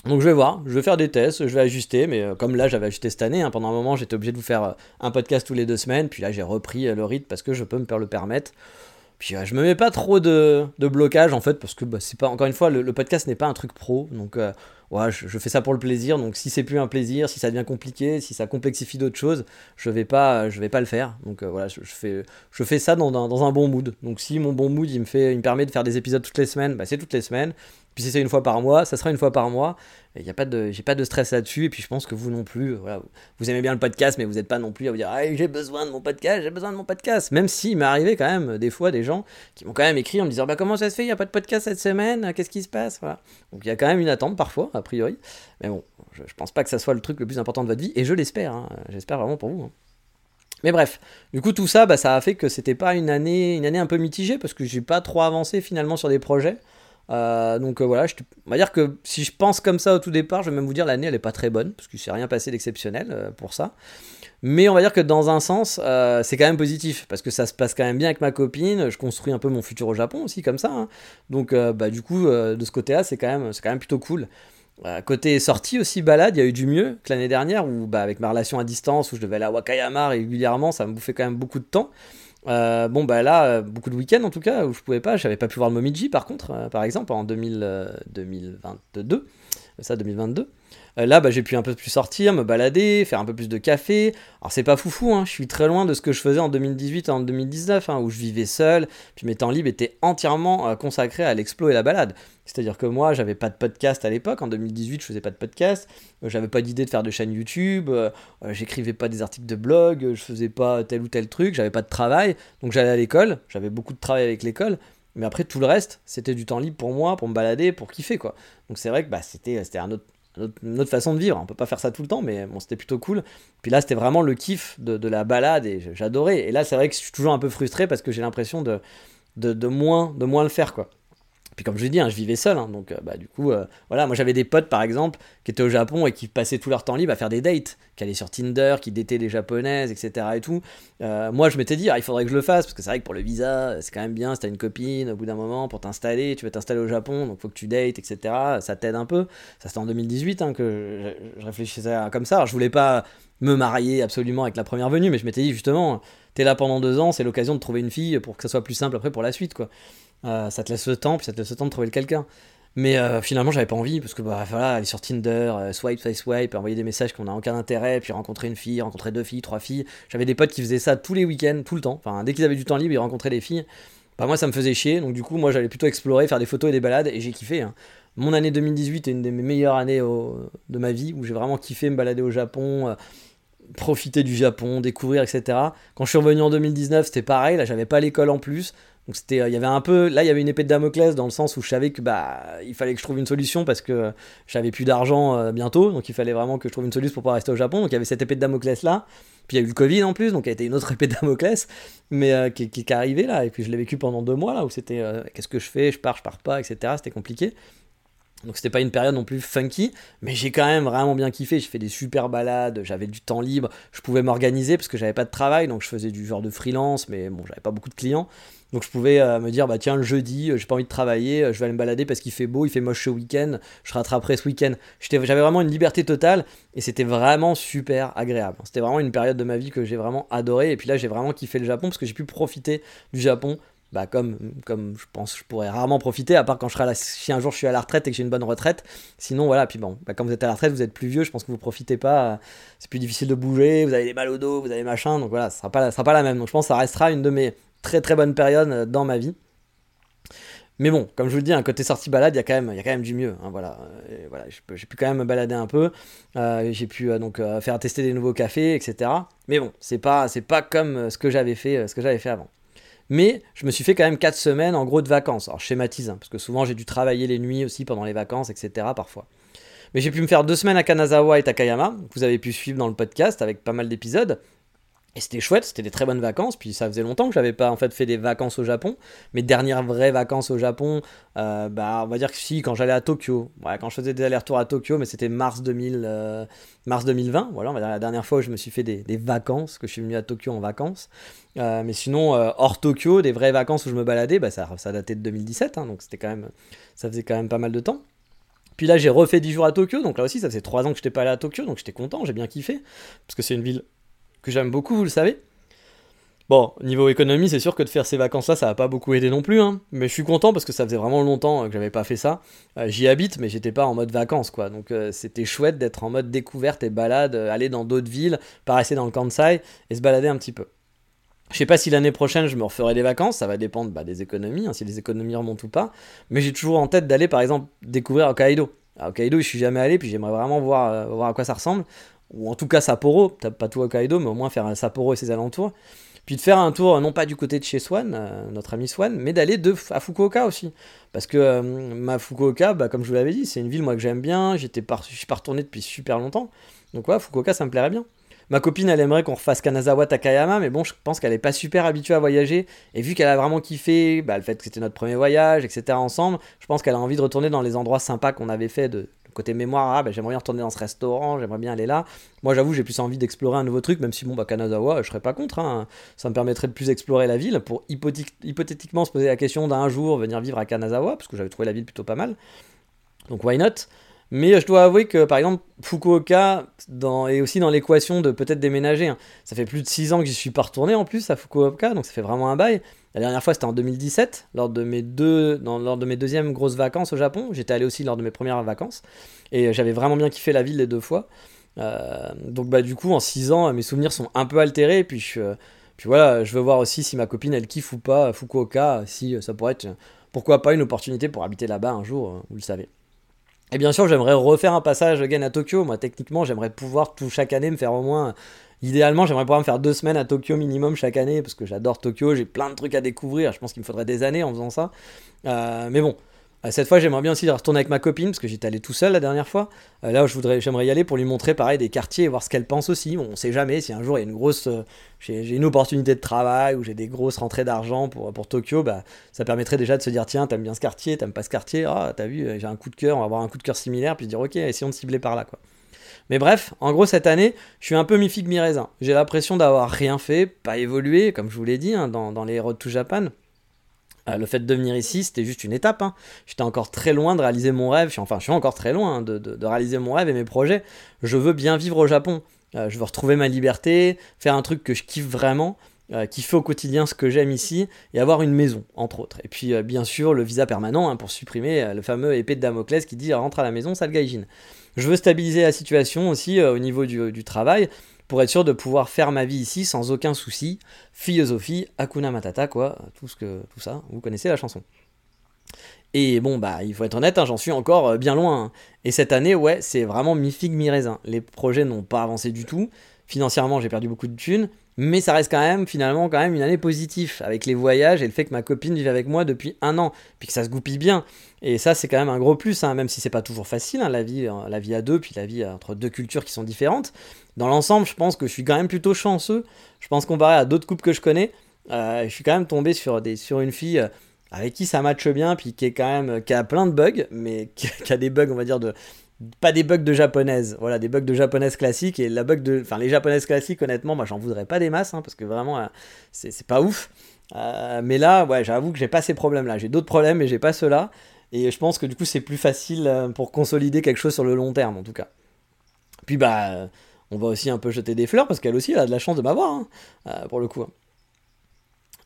Donc je vais voir, je vais faire des tests, je vais ajuster, mais euh, comme là j'avais ajusté cette année, hein, pendant un moment j'étais obligé de vous faire euh, un podcast tous les deux semaines, puis là j'ai repris le rythme parce que je peux me le permettre. Puis je me mets pas trop de, blocage en fait, parce que bah, c'est pas, encore une fois, le, podcast n'est pas un truc pro, donc je, fais ça pour le plaisir, donc si c'est plus un plaisir, si ça devient compliqué, si ça complexifie d'autres choses, je vais pas, je vais pas le faire. Donc voilà, je, fais, je fais ça dans, un bon mood. Donc si mon bon mood me, fait, me permet de faire des épisodes toutes les semaines, bah, c'est toutes les semaines. Puis si c'est une fois par mois, ça sera une fois par mois. Il y a pas de, j'ai pas de stress là-dessus. Et puis je pense que vous non plus, voilà, vous aimez bien le podcast, mais vous n'êtes pas non plus à vous dire ah, j'ai besoin de mon podcast, j'ai besoin de mon podcast. Même s'il m'est arrivé quand même des fois des gens qui m'ont quand même écrit en me disant bah comment ça se fait, il n'y a pas de podcast cette semaine, qu'est-ce qui se passe, voilà. Donc il y a quand même une attente parfois, priori. Mais bon, je, je, pense pas que ça soit le truc le plus important de votre vie, et je l'espère. Hein. J'espère vraiment pour vous. hein. Mais bref, du coup tout ça, bah, ça a fait que c'était pas une année, une année un peu mitigée parce que j'ai pas trop avancé finalement sur des projets. Euh, donc euh, voilà, on va dire que si je pense comme ça au tout départ, je vais même vous dire l'année elle est pas très bonne parce qu'il s'est rien passé d'exceptionnel euh, pour ça. Mais on va dire que dans un sens, c'est quand même positif parce que ça se passe quand même bien avec ma copine. Je construis un peu mon futur au Japon aussi comme ça. Hein. Donc bah, du coup, de ce côté-là, c'est quand quand même plutôt cool. Côté sortie aussi balade, il y a eu du mieux que l'année dernière où bah, avec ma relation à distance où je devais aller à Wakayama régulièrement, ça me bouffait quand même beaucoup de temps. Euh, bon, bah là, euh, beaucoup de week-ends en tout cas, où je pouvais pas. J'avais pas pu voir le Momiji par contre, euh, par exemple, en 2000, 2022. Ça, 2022. Euh, là, bah, j'ai pu un peu plus sortir, me balader, faire un peu plus de café. Alors, c'est pas foufou, hein, je suis très loin de ce que je faisais en 2018 et en 2019, hein, où je vivais seul, puis mes temps libres étaient entièrement euh, consacrés à l'explo et la balade. C'est-à-dire que moi, j'avais pas de podcast à l'époque, en 2018, je faisais pas de podcast, euh, j'avais pas d'idée de faire de chaîne YouTube, j'écrivais pas des articles de blog, je faisais pas tel ou tel truc, j'avais pas de travail, donc j'allais à l'école, j'avais beaucoup de travail avec l'école, mais après tout le reste, c'était du temps libre pour moi, pour me balader, pour kiffer quoi. Donc c'est vrai que bah, c'était un autre une autre façon de vivre. On peut pas faire ça tout le temps, mais bon, c'était plutôt cool. Puis là, c'était vraiment le kiff de, la balade et j'adorais. Et là, c'est vrai que je suis toujours un peu frustré parce que j'ai l'impression de, de, moins, de moins le faire, quoi. Puis comme je l'ai dit, hein, je vivais seul, hein, donc euh, bah, du coup, euh, voilà, moi j'avais des potes par exemple qui étaient au Japon et qui passaient tout leur temps libre à faire des dates, qui allaient sur Tinder, qui dataient les japonaises, etc. Et tout. Euh, moi je m'étais dit, ah, il faudrait que je le fasse parce que c'est vrai que pour le visa, c'est quand même bien. Si t'as une copine, au bout d'un moment, pour t'installer, tu veux t'installer au Japon, donc faut que tu dates, etc. Ça t'aide un peu. Ça c'était en 2018 hein, que je, réfléchissais comme ça. Alors je voulais pas me marier absolument avec la première venue, mais je m'étais dit justement, t'es là pendant deux ans, c'est l'occasion de trouver une fille pour que ça soit plus simple après pour la suite, quoi. Euh, ça te laisse le temps, puis ça te laisse le temps de trouver quelqu'un. Mais euh, finalement, j'avais pas envie, parce que bah, voilà, aller sur Tinder, euh, swipe, swipe, swipe, envoyer des messages qu'on a aucun intérêt, puis rencontrer une fille, rencontrer deux filles, trois filles. J'avais des potes qui faisaient ça tous les week-ends, tout le temps. Enfin, dès qu'ils avaient du temps libre, ils rencontraient des filles. Bah, moi, ça me faisait chier, donc du coup, moi, j'allais plutôt explorer, faire des photos et des balades, et j'ai kiffé. Hein. Mon année 2018 est une des meilleures années de ma vie, où j'ai vraiment kiffé me balader au Japon, profiter du Japon, découvrir, etc. Quand je suis revenu en 2019, c'était pareil, là, j'avais pas l'école en plus. Donc c'était, euh, il y avait un peu, là il y avait une épée de Damoclès dans le sens où je savais que bah il fallait que je trouve une solution parce que j'avais plus d'argent euh, bientôt, donc il fallait vraiment que je trouve une solution pour pouvoir rester au Japon. Donc il y avait cette épée de Damoclès là. Puis il y a eu le Covid en plus, donc il y a été une autre épée de Damoclès, mais euh, qui, qui, est arrivée là. Et puis je l'ai vécu pendant deux mois là où c'était qu'est-ce que je fais, je pars, je pars pas, etc. C'était compliqué. Donc c'était pas une période non plus funky, mais j'ai quand même vraiment bien kiffé. J'ai fait des super balades, j'avais du temps libre, je pouvais m'organiser parce que j'avais pas de travail, donc je faisais du genre de freelance, mais bon, j'avais pas beaucoup de clients. Donc je pouvais euh, me dire, bah tiens, le jeudi, euh, j'ai pas envie de travailler, euh, je vais aller me balader parce qu'il fait beau, il fait moche ce week-end, je rattraperai ce week-end. J'avais vraiment une liberté totale et c'était vraiment super agréable. C'était vraiment une période de ma vie que j'ai vraiment adoré. Et puis là, j'ai vraiment kiffé le Japon parce que j'ai pu profiter du Japon bah comme, je pense je pourrais rarement profiter, à part quand je serai si un jour je suis à la retraite et que j'ai une bonne retraite. Sinon, voilà, puis bon, bah quand vous êtes à la retraite, vous êtes plus vieux, je pense que vous profitez pas, c'est plus difficile de bouger, vous avez des mal au dos, vous avez machin, donc voilà, ça sera pas, sera pas la même. Donc je pense que ça restera une de mes très très bonnes périodes dans ma vie. Mais bon, comme je vous le dis, un côté sortie balade, il y a quand même, du mieux. Hein, voilà, j'ai pu quand même me balader un peu. Euh, j'ai pu euh, donc euh, faire tester des nouveaux cafés, etc. Mais bon, c'est pas, pas comme ce que j'avais fait, fait avant. Mais je me suis fait quand même 4 semaines en gros de vacances. Alors schématise, hein, parce que souvent j'ai dû travailler les nuits aussi pendant les vacances, etc. Parfois. Mais j'ai pu me faire deux semaines à Kanazawa et Takayama, que vous avez pu suivre dans le podcast avec pas mal d'épisodes. Et c'était chouette, c'était des très bonnes vacances. Puis ça faisait longtemps que j'avais pas en fait fait des vacances au Japon. Mes dernières vraies vacances au Japon, euh, bah on va dire que si, quand j'allais à Tokyo. Ouais, quand je faisais des allers-retours à Tokyo, mais c'était mars 2000, euh, mars 2020. Voilà, on va dire la dernière fois où je me suis fait des, vacances, que je suis venu à Tokyo en vacances. Euh, mais sinon, hors Tokyo, des vraies vacances où je me baladais, bah ça, ça datait de 2017. Hein, donc c'était quand même, ça faisait quand même pas mal de temps. Puis là, j'ai refait 10 jours à Tokyo, donc là aussi, ça faisait 3 ans que je n'étais pas allé à Tokyo, donc j'étais content, j'ai bien kiffé, parce que c'est une ville que j'aime beaucoup, vous le savez. Bon, niveau économie, c'est sûr que de faire ces vacances-là, ça va pas beaucoup aider non plus, hein. mais je suis content parce que ça faisait vraiment longtemps que j'avais pas fait ça. Euh, j'y habite, mais j'étais pas en mode vacances, quoi. Donc euh, c'était chouette d'être en mode découverte et balade, euh, aller dans d'autres villes, pas dans le Kansai et se balader un petit peu. Je sais pas si l'année prochaine je me referai des vacances, ça va dépendre bah, des économies, hein, si les économies remontent ou pas. Mais j'ai toujours en tête d'aller par exemple découvrir Hokkaido. Hokkaido, je suis jamais allé, puis j'aimerais vraiment voir à quoi ça ressemble. Ou en tout cas Sapporo, pas tout Hokkaido, mais au moins faire un Sapporo et ses alentours. Puis de faire un tour, non pas du côté de chez Swan, euh, notre ami Swan, mais d'aller à Fukuoka aussi. Parce que euh, ma Fukuoka, bah, comme je vous l'avais dit, c'est une ville moi que j'aime bien, j'étais pas, je suis pas retourné depuis super longtemps. Donc ouais, Fukuoka ça me plairait bien. Ma copine, elle aimerait qu'on refasse Kanazawa Takayama, mais bon, je pense qu'elle est pas super habituée à voyager. Et vu qu'elle a vraiment kiffé bah, le fait que c'était notre premier voyage, etc. ensemble, je pense qu'elle a envie de retourner dans les endroits sympas qu'on avait fait de, côté mémoire, ah, bah, j'aimerais bien retourner dans ce restaurant, j'aimerais bien aller là. Moi, j'avoue, j'ai plus envie d'explorer un nouveau truc, même si, bon, bah, Kanazawa, je serais pas contre. Hein. Ça me permettrait de plus explorer la ville pour hypothétiquement se poser la question d'un jour venir vivre à Kanazawa, parce que j'avais trouvé la ville plutôt pas mal. Donc, why not? Mais je dois avouer que par exemple Fukuoka est aussi dans l'équation de peut-être déménager. Hein. Ça fait plus de 6 ans que j'y suis pas retourné en plus à Fukuoka, donc ça fait vraiment un bail. La dernière fois c'était en 2017, lors de mes deux, lors de mes deuxièmes grosses vacances au Japon. J'étais allé aussi lors de mes premières vacances et j'avais vraiment bien kiffé la ville les deux fois. Euh, donc bah du coup en 6 ans mes souvenirs sont un peu altérés puis je, puis voilà je veux voir aussi si ma copine elle kiffe ou pas Fukuoka si ça pourrait être pourquoi pas une opportunité pour habiter là-bas un jour vous le savez. Et bien sûr, j'aimerais refaire un passage again à Tokyo. Moi, techniquement, j'aimerais pouvoir tout chaque année me faire au moins. Idéalement, j'aimerais pouvoir me faire deux semaines à Tokyo minimum chaque année parce que j'adore Tokyo. J'ai plein de trucs à découvrir. Je pense qu'il me faudrait des années en faisant ça. Euh, mais bon, euh, cette fois, j'aimerais bien aussi retourner avec ma copine, parce que j'étais allé tout seul la dernière fois. Euh, là, je voudrais, j'aimerais y aller pour lui montrer pareil des quartiers et voir ce qu'elle pense aussi. Bon, on sait jamais si un jour il y a une grosse, j'ai, une opportunité de travail ou j'ai des grosses rentrées d'argent pour, pour Tokyo, bah, ça permettrait déjà de se dire tiens, t'aimes bien ce quartier, t'aimes pas ce quartier, ah, t'as vu, j'ai un coup de cœur, on va avoir un coup de cœur similaire, puis dire ok, essayons de cibler par là, quoi. Mais bref, en gros, cette année, je suis un peu mi-figue, mi-raisin. J'ai l'impression d'avoir rien fait, pas évolué, comme je vous l'ai dit, hein, dans, les Road to Japan. Euh, le fait de venir ici, c'était juste une étape. Hein. J'étais encore très loin de réaliser mon rêve. enfin, je suis encore très loin hein, de, réaliser mon rêve et mes projets. Je veux bien vivre au Japon. Euh, je veux retrouver ma liberté, faire un truc que je kiffe vraiment, euh, qui fait au quotidien ce que j'aime ici, et avoir une maison, entre autres. Et puis, bien sûr, le visa permanent hein, pour supprimer le fameux épée de Damoclès qui dit rentre à la maison, sale. Je veux stabiliser la situation aussi au niveau du travail pour être sûr de pouvoir faire ma vie ici sans aucun souci. Philosophie, Hakuna Matata, quoi, tout, ce que, tout ça, vous connaissez la chanson. Et bon, bah, il faut être honnête, hein, j'en suis encore euh, bien loin. Hein. Et cette année, ouais, c'est vraiment mi-figue, mi-raisin. Les projets n'ont pas avancé du tout. Financièrement, j'ai perdu beaucoup de thunes. Mais ça reste quand même, finalement, quand même une année positive. Avec les voyages et le fait que ma copine vive avec moi depuis un an. Puis que ça se goupille bien. Et ça, c'est quand même un gros plus, hein, même si c'est pas toujours facile, la, vie, euh, la vie à deux, puis la vie entre deux cultures qui sont différentes. Dans l'ensemble, je pense que je suis quand même plutôt chanceux. Je pense comparé à d'autres couples que je connais, euh, je suis quand même tombé sur, des, sur une fille euh, avec qui ça matche bien, puis qui est quand même qui a plein de bugs, mais qui, a des bugs, on va dire de pas des bugs de japonaise, voilà, des bugs de japonaise classique et la bug de, enfin les japonaises classiques, honnêtement, moi j'en voudrais pas des masses, hein, parce que vraiment euh, c'est pas ouf. mais là, ouais, j'avoue que j'ai pas ces problèmes-là. J'ai d'autres problèmes, mais j'ai pas ceux-là. Et je pense que du coup, c'est plus facile pour consolider quelque chose sur le long terme, en tout cas. Puis bah, on va aussi un peu jeter des fleurs parce qu'elle aussi elle a de la chance de m'avoir, hein, euh, pour le coup.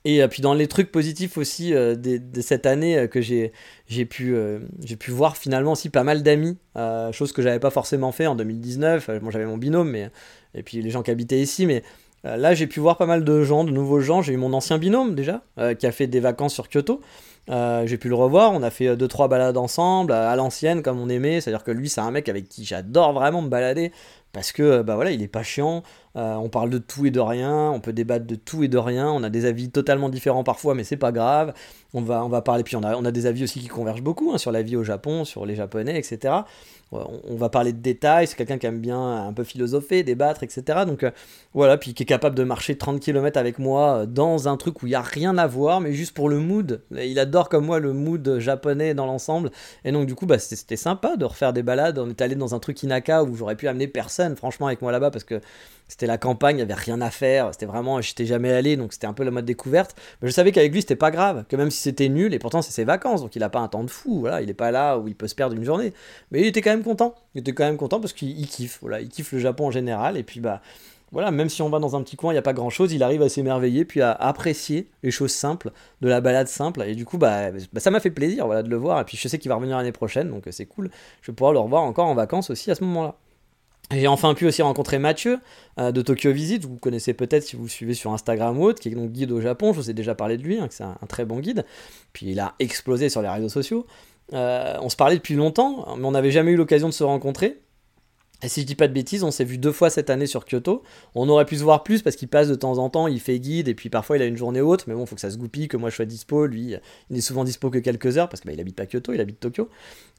Et euh, puis dans les trucs positifs aussi euh, de, cette année que j'ai pu, j'ai pu voir finalement aussi pas mal d'amis, chose que j'avais pas forcément fait en 2019. Bon, j'avais mon binôme, mais, et puis les gens qui habitaient ici, mais là, j'ai pu voir pas mal de gens, de nouveaux gens. J'ai eu mon ancien binôme déjà, qui a fait des vacances sur Kyoto. J'ai pu le revoir, on a fait 2-3 balades ensemble, à l'ancienne comme on aimait, c'est-à-dire que lui c'est un mec avec qui j'adore vraiment me balader, parce que bah voilà, il est pas chiant, euh, on parle de tout et de rien, on peut débattre de tout et de rien, on a des avis totalement différents parfois, mais c'est pas grave. On va, on va parler, puis on a, on a des avis aussi qui convergent beaucoup hein, sur la vie au Japon, sur les Japonais, etc. On, va parler de détails, c'est quelqu'un qui aime bien un peu philosopher, débattre, etc. Donc euh, voilà, puis qui est capable de marcher 30 km avec moi euh, dans un truc où il n'y a rien à voir, mais juste pour le mood. Il adore comme moi le mood japonais dans l'ensemble. Et donc du coup, bah, c'était sympa de refaire des balades. On est allé dans un truc Inaka où j'aurais pu amener personne, franchement, avec moi là-bas, parce que c'était la campagne, il n'y avait rien à faire, c'était vraiment, j'étais jamais allé, donc c'était un peu la mode découverte. Mais je savais qu'avec lui, c'était pas grave, que même si c'était nul, et pourtant c'est ses vacances, donc il a pas un temps de fou, voilà, il est pas là où il peut se perdre une journée. Mais il était quand même content, il était quand même content parce qu'il kiffe, voilà, il kiffe le Japon en général, et puis bah, voilà, même si on va dans un petit coin, il n'y a pas grand chose, il arrive à s'émerveiller, puis à apprécier les choses simples, de la balade simple, et du coup, bah, bah ça m'a fait plaisir, voilà, de le voir, et puis je sais qu'il va revenir l'année prochaine, donc c'est cool, je vais pouvoir le revoir encore en vacances aussi à ce moment-là. J'ai enfin pu aussi rencontrer Mathieu euh, de Tokyo Visit, vous connaissez peut-être si vous le suivez sur Instagram ou autre, qui est donc guide au Japon, je vous ai déjà parlé de lui, hein, c'est un, très bon guide, puis il a explosé sur les réseaux sociaux. Euh, on se parlait depuis longtemps, mais on n'avait jamais eu l'occasion de se rencontrer. Et si je dis pas de bêtises, on s'est vu deux fois cette année sur Kyoto. On aurait pu se voir plus parce qu'il passe de temps en temps, il fait guide et puis parfois il a une journée haute, mais bon, faut que ça se goupille, que moi je sois dispo. Lui, il est souvent dispo que quelques heures parce qu'il bah, habite pas Kyoto, il habite Tokyo.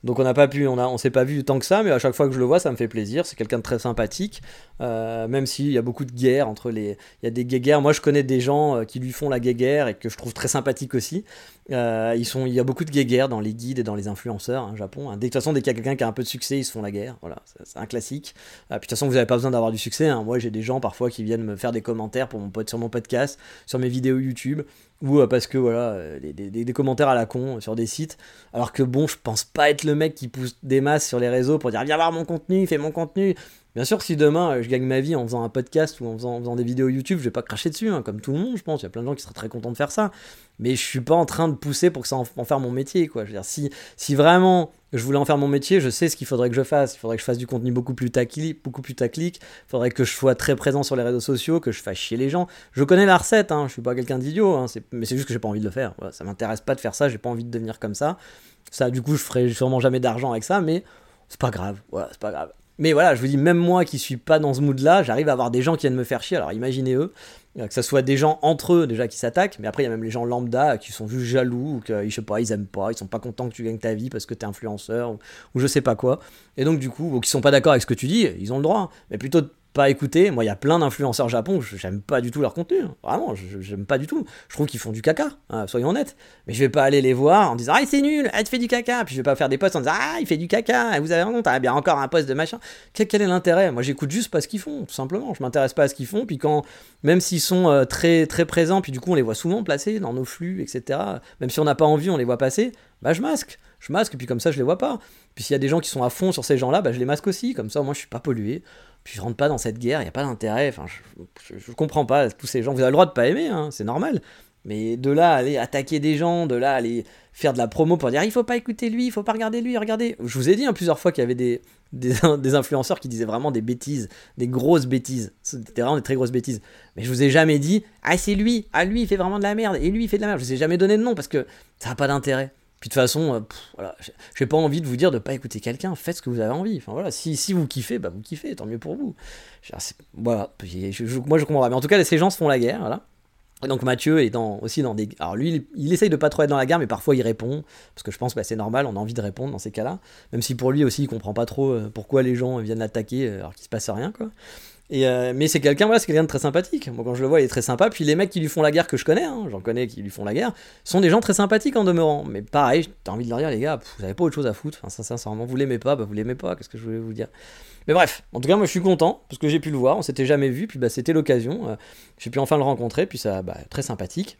Donc on n'a pas pu, on, s'est pas vu tant que ça, mais à chaque fois que je le vois, ça me fait plaisir. C'est quelqu'un de très sympathique, euh, même s'il y a beaucoup de guerres entre les, il y a des guéguerres. Moi, je connais des gens euh, qui lui font la guéguerre et que je trouve très sympathique aussi. Euh, il y a beaucoup de guéguerres dans les guides et dans les influenceurs, hein, Japon. Hein. De toute façon, dès qu'il y a quelqu'un qui a un peu de succès, ils se font la guerre. Voilà, c'est un classique. puis de toute façon, vous n'avez pas besoin d'avoir du succès. Hein. Moi, j'ai des gens parfois qui viennent me faire des commentaires pour sur mon podcast, sur mes vidéos YouTube ou euh, parce que voilà, euh, des, commentaires à la con sur des sites. Alors que bon, je pense pas être le mec qui pousse des masses sur les réseaux pour dire viens voir mon contenu, fais mon contenu. Bien sûr, si demain euh, je gagne ma vie en faisant un podcast ou en faisant, des vidéos YouTube, je vais pas cracher dessus, hein, comme tout le monde, je pense. Il y a plein de gens qui seraient très contents de faire ça. Mais je suis pas en train de pousser pour que ça en, en faire mon métier, quoi. Je veux dire, si, si vraiment je voulais en faire mon métier, je sais ce qu'il faudrait que je fasse. Il faudrait que je fasse du contenu beaucoup plus taclique, beaucoup plus taclique. Il faudrait que je sois très présent sur les réseaux sociaux, que je fasse chier les gens. Je connais la recette, hein, je suis pas quelqu'un d'idiot, hein, mais c'est juste que j'ai pas envie de le faire. Voilà, ça m'intéresse pas de faire ça, j'ai pas envie de devenir comme ça. Ça, du coup, je ferai sûrement jamais d'argent avec ça, mais c'est pas grave. Voilà, c'est pas grave. Mais voilà, je vous dis, même moi qui suis pas dans ce mood-là, j'arrive à avoir des gens qui viennent me faire chier. Alors imaginez eux, euh, que ce soit des gens entre eux déjà qui s'attaquent, mais après il y a même les gens lambda qui sont juste jaloux, ou que je sais pas, ils aiment pas, ils sont pas contents que tu gagnes ta vie parce que t'es influenceur, ou, ou, je sais pas quoi. Et donc du coup, ou qui sont pas d'accord avec ce que tu dis, ils ont le droit. Mais plutôt pas écouter. Moi, il y a plein d'influenceurs Japon, j'aime pas du tout leur contenu. Hein. Vraiment, j'aime pas du tout. Je trouve qu'ils font du caca, hein, soyons honnêtes. Mais je vais pas aller les voir en disant Ah, c'est nul, elle te fait du caca. Puis je vais pas faire des posts en disant Ah, il fait du caca, vous avez honte, ah, bien encore un post de machin. Quel, est l'intérêt? Moi, j'écoute juste pas ce qu'ils font, tout simplement. Je m'intéresse pas à ce qu'ils font. Puis quand, même s'ils sont euh, très, très présents, puis du coup, on les voit souvent placés dans nos flux, etc. Même si on n'a pas envie, on les voit passer, bah, je masque. Je masque, puis comme ça, je les vois pas. Puis s'il y a des gens qui sont à fond sur ces gens-là, bah, je les masque aussi. Comme ça, moi, je suis pas pollué. Puis je rentre pas dans cette guerre, il n'y a pas d'intérêt. Enfin, je, comprends pas tous ces gens. Vous avez le droit de pas aimer, hein, c'est normal. Mais de là aller attaquer des gens, de là aller faire de la promo pour dire il faut pas écouter lui, il faut pas regarder lui, regardez. Je vous ai dit hein, plusieurs fois qu'il y avait des, des, influenceurs qui disaient vraiment des bêtises, des grosses bêtises. C'était vraiment des très grosses bêtises. Mais je vous ai jamais dit ah c'est lui, ah lui il fait vraiment de la merde, et lui il fait de la merde. Je vous ai jamais donné de nom parce que ça n'a pas d'intérêt. Puis de toute façon, euh, voilà, j'ai pas envie de vous dire de pas écouter quelqu'un, faites ce que vous avez envie. Enfin voilà, si, si vous kiffez, bah vous kiffez, tant mieux pour vous. Voilà, moi je comprends pas. Mais en tout cas, ces gens se font la guerre, voilà. Donc Mathieu est aussi dans des... Alors lui, il, essaye de pas trop être dans la guerre, mais parfois il répond, parce que je pense que bah, c'est normal, on a envie de répondre dans ces cas-là. Même si pour lui aussi, il comprend pas trop euh, pourquoi les gens viennent l'attaquer euh, alors qu'il se passe rien, quoi. Euh, mais c'est quelqu'un, voilà, c'est quelqu'un de très sympathique. Moi, quand je le vois, il est très sympa. Puis les mecs qui lui font la guerre que je connais, hein, j'en connais qui lui font la guerre, sont des gens très sympathiques en demeurant. Mais pareil, t'as envie de leur dire, les gars, vous avez pas autre chose à foutre. Sincèrement, vous l'aimez pas, bah vous l'aimez pas. Qu'est-ce que je voulais vous dire? Mais bref, en tout cas, moi, je suis content parce que j'ai pu le voir. On s'était jamais vu, puis bah, c'était l'occasion. Euh, j'ai pu enfin le rencontrer, puis ça, bah, très sympathique.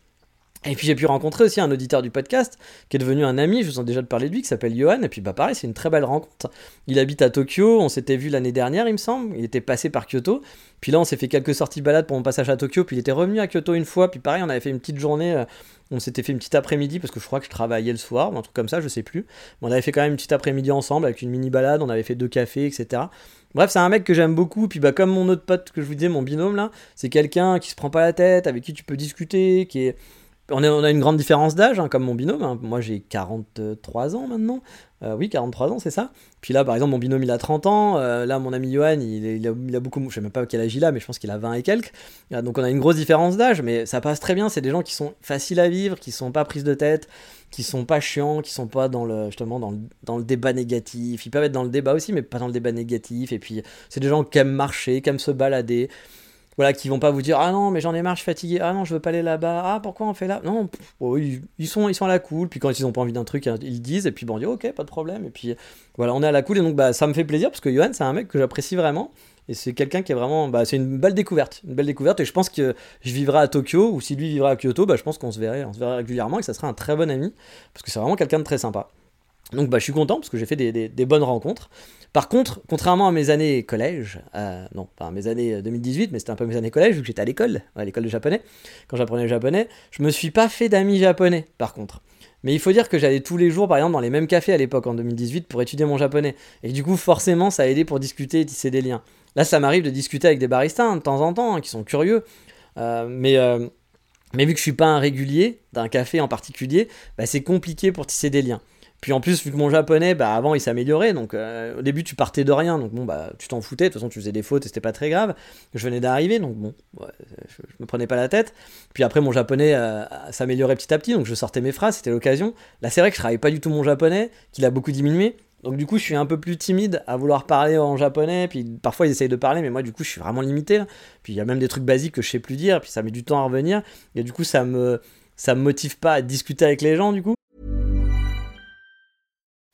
Et puis j'ai pu rencontrer aussi un auditeur du podcast qui est devenu un ami, je vous en ai déjà parlé de lui, qui s'appelle Johan. Et puis bah pareil, c'est une très belle rencontre. Il habite à Tokyo, on s'était vu l'année dernière, il me semble. Il était passé par Kyoto. Puis là, on s'est fait quelques sorties balades pour mon passage à Tokyo. Puis il était revenu à Kyoto une fois. Puis pareil, on avait fait une petite journée. Euh, on s'était fait une petite après-midi parce que je crois que je travaillais le soir ou un truc comme ça, je sais plus. Mais on avait fait quand même une petite après-midi ensemble avec une mini balade. On avait fait deux cafés, etc. Bref, c'est un mec que j'aime beaucoup. Puis bah, comme mon autre pote que je vous disais, mon binôme là, c'est quelqu'un qui se prend pas la tête, avec qui tu peux discuter, qui est on, a une grande différence d'âge, hein, comme mon binôme. Hein. Moi, j'ai 43 ans maintenant. Euh, oui, 43 ans, c'est ça. Puis là, par exemple, mon binôme, il a 30 ans. Euh, là, mon ami Johan, il, a, beaucoup. Je sais même pas quel âge il a, mais je pense qu'il a 20 et quelques. Euh, donc, on a une grosse différence d'âge, mais ça passe très bien. C'est des gens qui sont faciles à vivre, qui sont pas prises de tête, qui sont pas chiants, qui sont pas dans le, justement dans le, dans le débat négatif. Ils peuvent être dans le débat aussi, mais pas dans le débat négatif. Et puis, c'est des gens qui aiment marcher, qui aiment se balader voilà, qui vont pas vous dire ah non mais j'en ai marre, je suis fatigué, ah non je veux pas aller là-bas, ah pourquoi on fait là, non, oh, ils, sont ils sont à la cool, puis quand ils ont pas envie d'un truc, hein, ils disent. Et puis bon on dit ok pas de problème. Et puis voilà on est à la cool. Et donc bah ça me fait plaisir parce que Johan c'est un mec que j'apprécie vraiment. Et c'est quelqu'un qui est vraiment bah, c'est une belle découverte, une belle découverte. Et je pense que je vivrai à Tokyo. Ou si lui vivra à Kyoto, bah je pense qu'on se verrait, régulièrement. Et que ça sera un très bon ami. Parce que c'est vraiment quelqu'un de très sympa. Donc bah, je suis content parce que j'ai fait des, bonnes rencontres. Par contre, contrairement à mes années collège, euh, non, pas mes années 2018, euh, mais c'était un peu mes années collège, vu que j'étais à l'école, à l'école de japonais, quand j'apprenais le japonais, je me suis pas fait d'amis japonais, par contre. Mais il faut dire que j'allais tous les jours, par exemple, dans les mêmes cafés à l'époque, en 2018, pour étudier mon japonais. Et du coup, forcément, ça a aidé pour discuter et tisser des liens. Là, ça m'arrive de discuter avec des baristas hein, de temps en temps, hein, qui sont curieux. Euh, mais, mais vu que je suis pas un régulier d'un café en particulier, bah, c'est compliqué pour tisser des liens. Puis en plus, vu que mon japonais, bah, avant il s'améliorait, donc euh, au début tu partais de rien, donc bon, bah tu t'en foutais, de toute façon tu faisais des fautes et c'était pas très grave. Je venais d'arriver, donc bon, je, me prenais pas la tête. Puis après, mon japonais euh, s'améliorait petit à petit, donc je sortais mes phrases, c'était l'occasion. Là, c'est vrai que je travaillais pas du tout mon japonais, qu'il a beaucoup diminué. Donc du coup, je suis un peu plus timide à vouloir parler en japonais, puis parfois ils essayent de parler, mais moi du coup, je suis vraiment limité. Puis il y a même des trucs basiques que je sais plus dire, puis ça met du temps à revenir, et du coup, ça me ça me motive pas à discuter avec les gens du coup.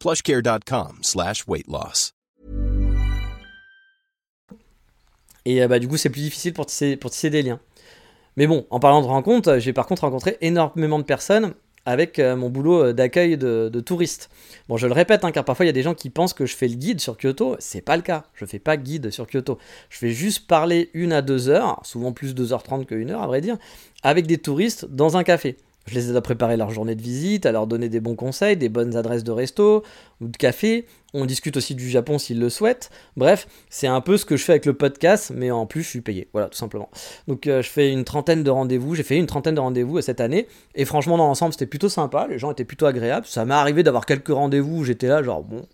plushcare.com slash. Et euh, bah, du coup, c'est plus difficile pour tisser, pour tisser des liens. Mais bon, en parlant de rencontres, j'ai par contre rencontré énormément de personnes avec euh, mon boulot euh, d'accueil de, touristes. Bon, je le répète, hein, car parfois il y a des gens qui pensent que je fais le guide sur Kyoto. C'est pas le cas. Je fais pas guide sur Kyoto. Je fais juste parler une à deux heures, souvent plus 2h30 que 1 heure à vrai dire, avec des touristes dans un café. Je les aide à préparer leur journée de visite, à leur donner des bons conseils, des bonnes adresses de resto ou de café. On discute aussi du Japon s'ils le souhaitent. Bref, c'est un peu ce que je fais avec le podcast, mais en plus je suis payé. Voilà, tout simplement. Donc euh, je fais une trentaine de rendez-vous. J'ai fait une trentaine de rendez-vous cette année. Et franchement, dans l'ensemble, c'était plutôt sympa. Les gens étaient plutôt agréables. Ça m'est arrivé d'avoir quelques rendez-vous où j'étais là, genre, bon,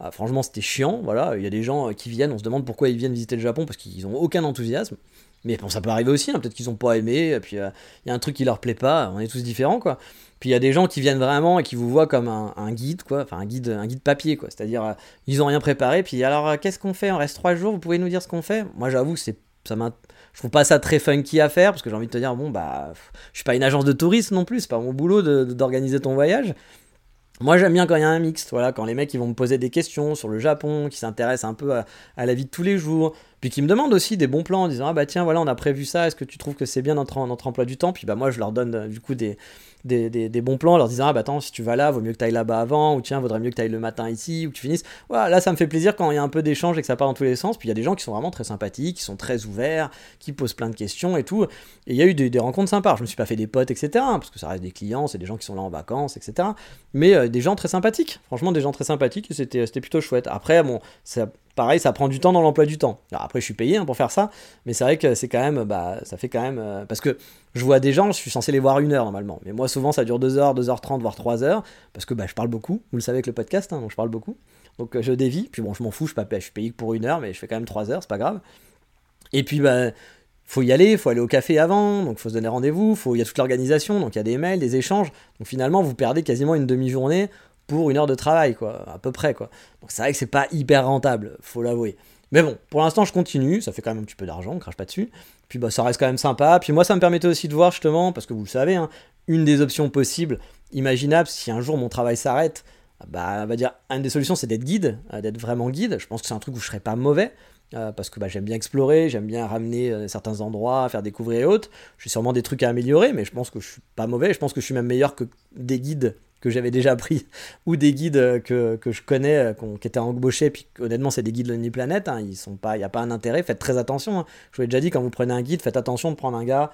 ah, franchement, c'était chiant. Voilà, il y a des gens qui viennent, on se demande pourquoi ils viennent visiter le Japon parce qu'ils n'ont aucun enthousiasme. Mais bon, ça peut arriver aussi, hein. peut-être qu'ils n'ont pas aimé, et puis euh, il y a un truc qui leur plaît pas, on est tous différents, quoi. Puis il y a des gens qui viennent vraiment et qui vous voient comme un, guide, quoi, enfin un guide, un papier, quoi. C'est-à-dire, euh, ils ont rien préparé, puis alors, euh, qu'est-ce qu'on fait? On reste trois jours, vous pouvez nous dire ce qu'on fait? Moi, j'avoue, c'est ça je trouve pas ça très funky à faire parce que j'ai envie de te dire bon bah je suis pas une agence de tourisme non plus c'est pas mon boulot d'organiser ton voyage moi j'aime bien quand il y a un mixte, voilà, quand les mecs ils vont me poser des questions sur le Japon, qui s'intéressent un peu à, la vie de tous les jours, puis qui me demandent aussi des bons plans en disant ah bah tiens voilà on a prévu ça, est-ce que tu trouves que c'est bien notre, notre emploi du temps? Puis bah moi je leur donne du coup des, des, bons plans, en leur disant ah bah attends si tu vas là, vaut mieux que tu ailles là-bas avant, ou tiens vaudrait mieux que tu ailles le matin ici, ou que tu finisses. Voilà, là ça me fait plaisir quand il y a un peu d'échange et que ça part dans tous les sens. Puis il y a des gens qui sont vraiment très sympathiques, qui sont très ouverts, qui posent plein de questions et tout. Et il y a eu des, rencontres sympas. Je me suis pas fait des potes, etc. Parce que ça reste des clients, c'est des gens qui sont là en vacances, etc. Mais euh, des gens très sympathiques, franchement des gens très sympathiques et c'était plutôt chouette. Après bon, ça pareil, ça prend du temps dans l'emploi du temps. après, je suis payé hein, pour faire ça, mais c'est vrai que c'est quand même, bah, ça fait quand même, euh, parce que je vois des gens, je suis censé les voir une heure normalement, mais moi souvent ça dure 2 heures, 2h30, voire 3 heures, parce que bah, je parle beaucoup, vous le savez avec le podcast, hein, donc je parle beaucoup, donc euh, je dévie, puis bon, je m'en fous, je, je suis payé pour une heure, mais je fais quand même 3 heures, c'est pas grave. Et puis, bah, faut y aller, faut aller au café avant, donc faut se donner rendez-vous, il y a toute l'organisation, donc il y a des mails, des échanges. Donc finalement, vous perdez quasiment une demi-journée pour une heure de travail, quoi, à peu près, quoi. Donc c'est vrai que c'est pas hyper rentable, faut l'avouer. Mais bon, pour l'instant, je continue, ça fait quand même un petit peu d'argent, on crache pas dessus. Puis bah, ça reste quand même sympa. Puis moi, ça me permettait aussi de voir justement, parce que vous le savez, hein, une des options possibles, imaginables, si un jour mon travail s'arrête, bah, on va dire, une des solutions, c'est d'être guide, euh, d'être vraiment guide. Je pense que c'est un truc où je serais pas mauvais. Euh, parce que bah, j'aime bien explorer, j'aime bien ramener euh, certains endroits, faire découvrir et autres. J'ai sûrement des trucs à améliorer, mais je pense que je suis pas mauvais. Je pense que je suis même meilleur que des guides que j'avais déjà pris ou des guides que, que je connais qui étaient embauchés puis honnêtement c'est des guides de Planète hein, ils sont pas il n'y a pas un intérêt faites très attention hein. je vous l'ai déjà dit quand vous prenez un guide faites attention de prendre un gars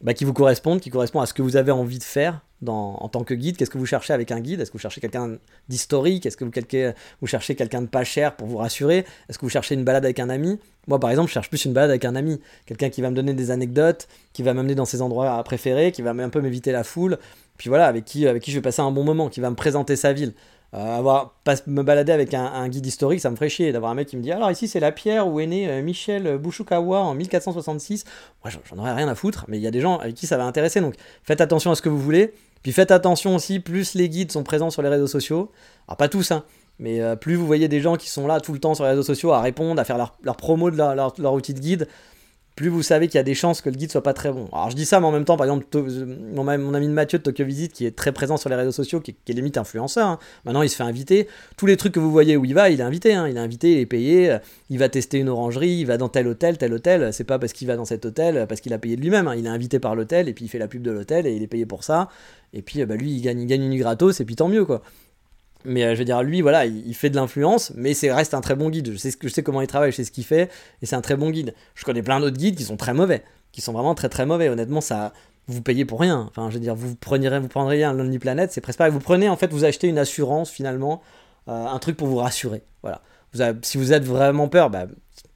bah, qui vous correspondent, qui correspond à ce que vous avez envie de faire dans, en tant que guide. Qu'est-ce que vous cherchez avec un guide? Est-ce que vous cherchez quelqu'un d'historique? Est-ce que vous, vous cherchez quelqu'un de pas cher pour vous rassurer? Est-ce que vous cherchez une balade avec un ami? Moi, par exemple, je cherche plus une balade avec un ami. Quelqu'un qui va me donner des anecdotes, qui va m'amener dans ses endroits préférés, qui va un peu m'éviter la foule. Puis voilà, avec qui, je vais passer un bon moment, qui va me présenter sa ville. Euh, avoir, pas, me balader avec un, guide historique, ça me ferait chier d'avoir un mec qui me dit alors ici c'est la pierre où est né euh, Michel Bouchoukawa en 1466. Moi j'en aurais rien à foutre, mais il y a des gens avec qui ça va intéresser, donc faites attention à ce que vous voulez. Puis faites attention aussi, plus les guides sont présents sur les réseaux sociaux, alors pas tous, hein, mais euh, plus vous voyez des gens qui sont là tout le temps sur les réseaux sociaux à répondre, à faire leur, promo de leur outil de guide, plus vous savez qu'il y a des chances que le guide soit pas très bon. Alors je dis ça, mais en même temps, par exemple, mon, ami de Mathieu de Tokyo Visit, qui est très présent sur les réseaux sociaux, qui, est limite influenceur, hein. maintenant il se fait inviter. Tous les trucs que vous voyez où il va, il est invité. Hein. Il est invité, il est payé. Euh, il va tester une orangerie, il va dans tel hôtel, tel hôtel. C'est pas parce qu'il va dans cet hôtel, parce qu'il a payé de lui-même. Hein. Il est invité par l'hôtel et puis il fait la pub de l'hôtel et il est payé pour ça. Et puis euh, bah, lui, il gagne, il gagne une gratos et puis tant mieux quoi. Mais euh, je veux dire, lui, voilà, il, fait de l'influence, mais c'est reste un très bon guide. Je sais, je sais comment il travaille, je sais ce qu'il fait, et c'est un très bon guide. Je connais plein d'autres guides qui sont très mauvais, qui sont vraiment très très mauvais. Honnêtement, ça, vous payez pour rien. Enfin, je veux dire, vous prendriez, vous prendriez un Lonely Planet, c'est presque pareil. Vous prenez, en fait, vous achetez une assurance finalement, euh, un truc pour vous rassurer. Voilà. Si vous êtes vraiment peur, bah,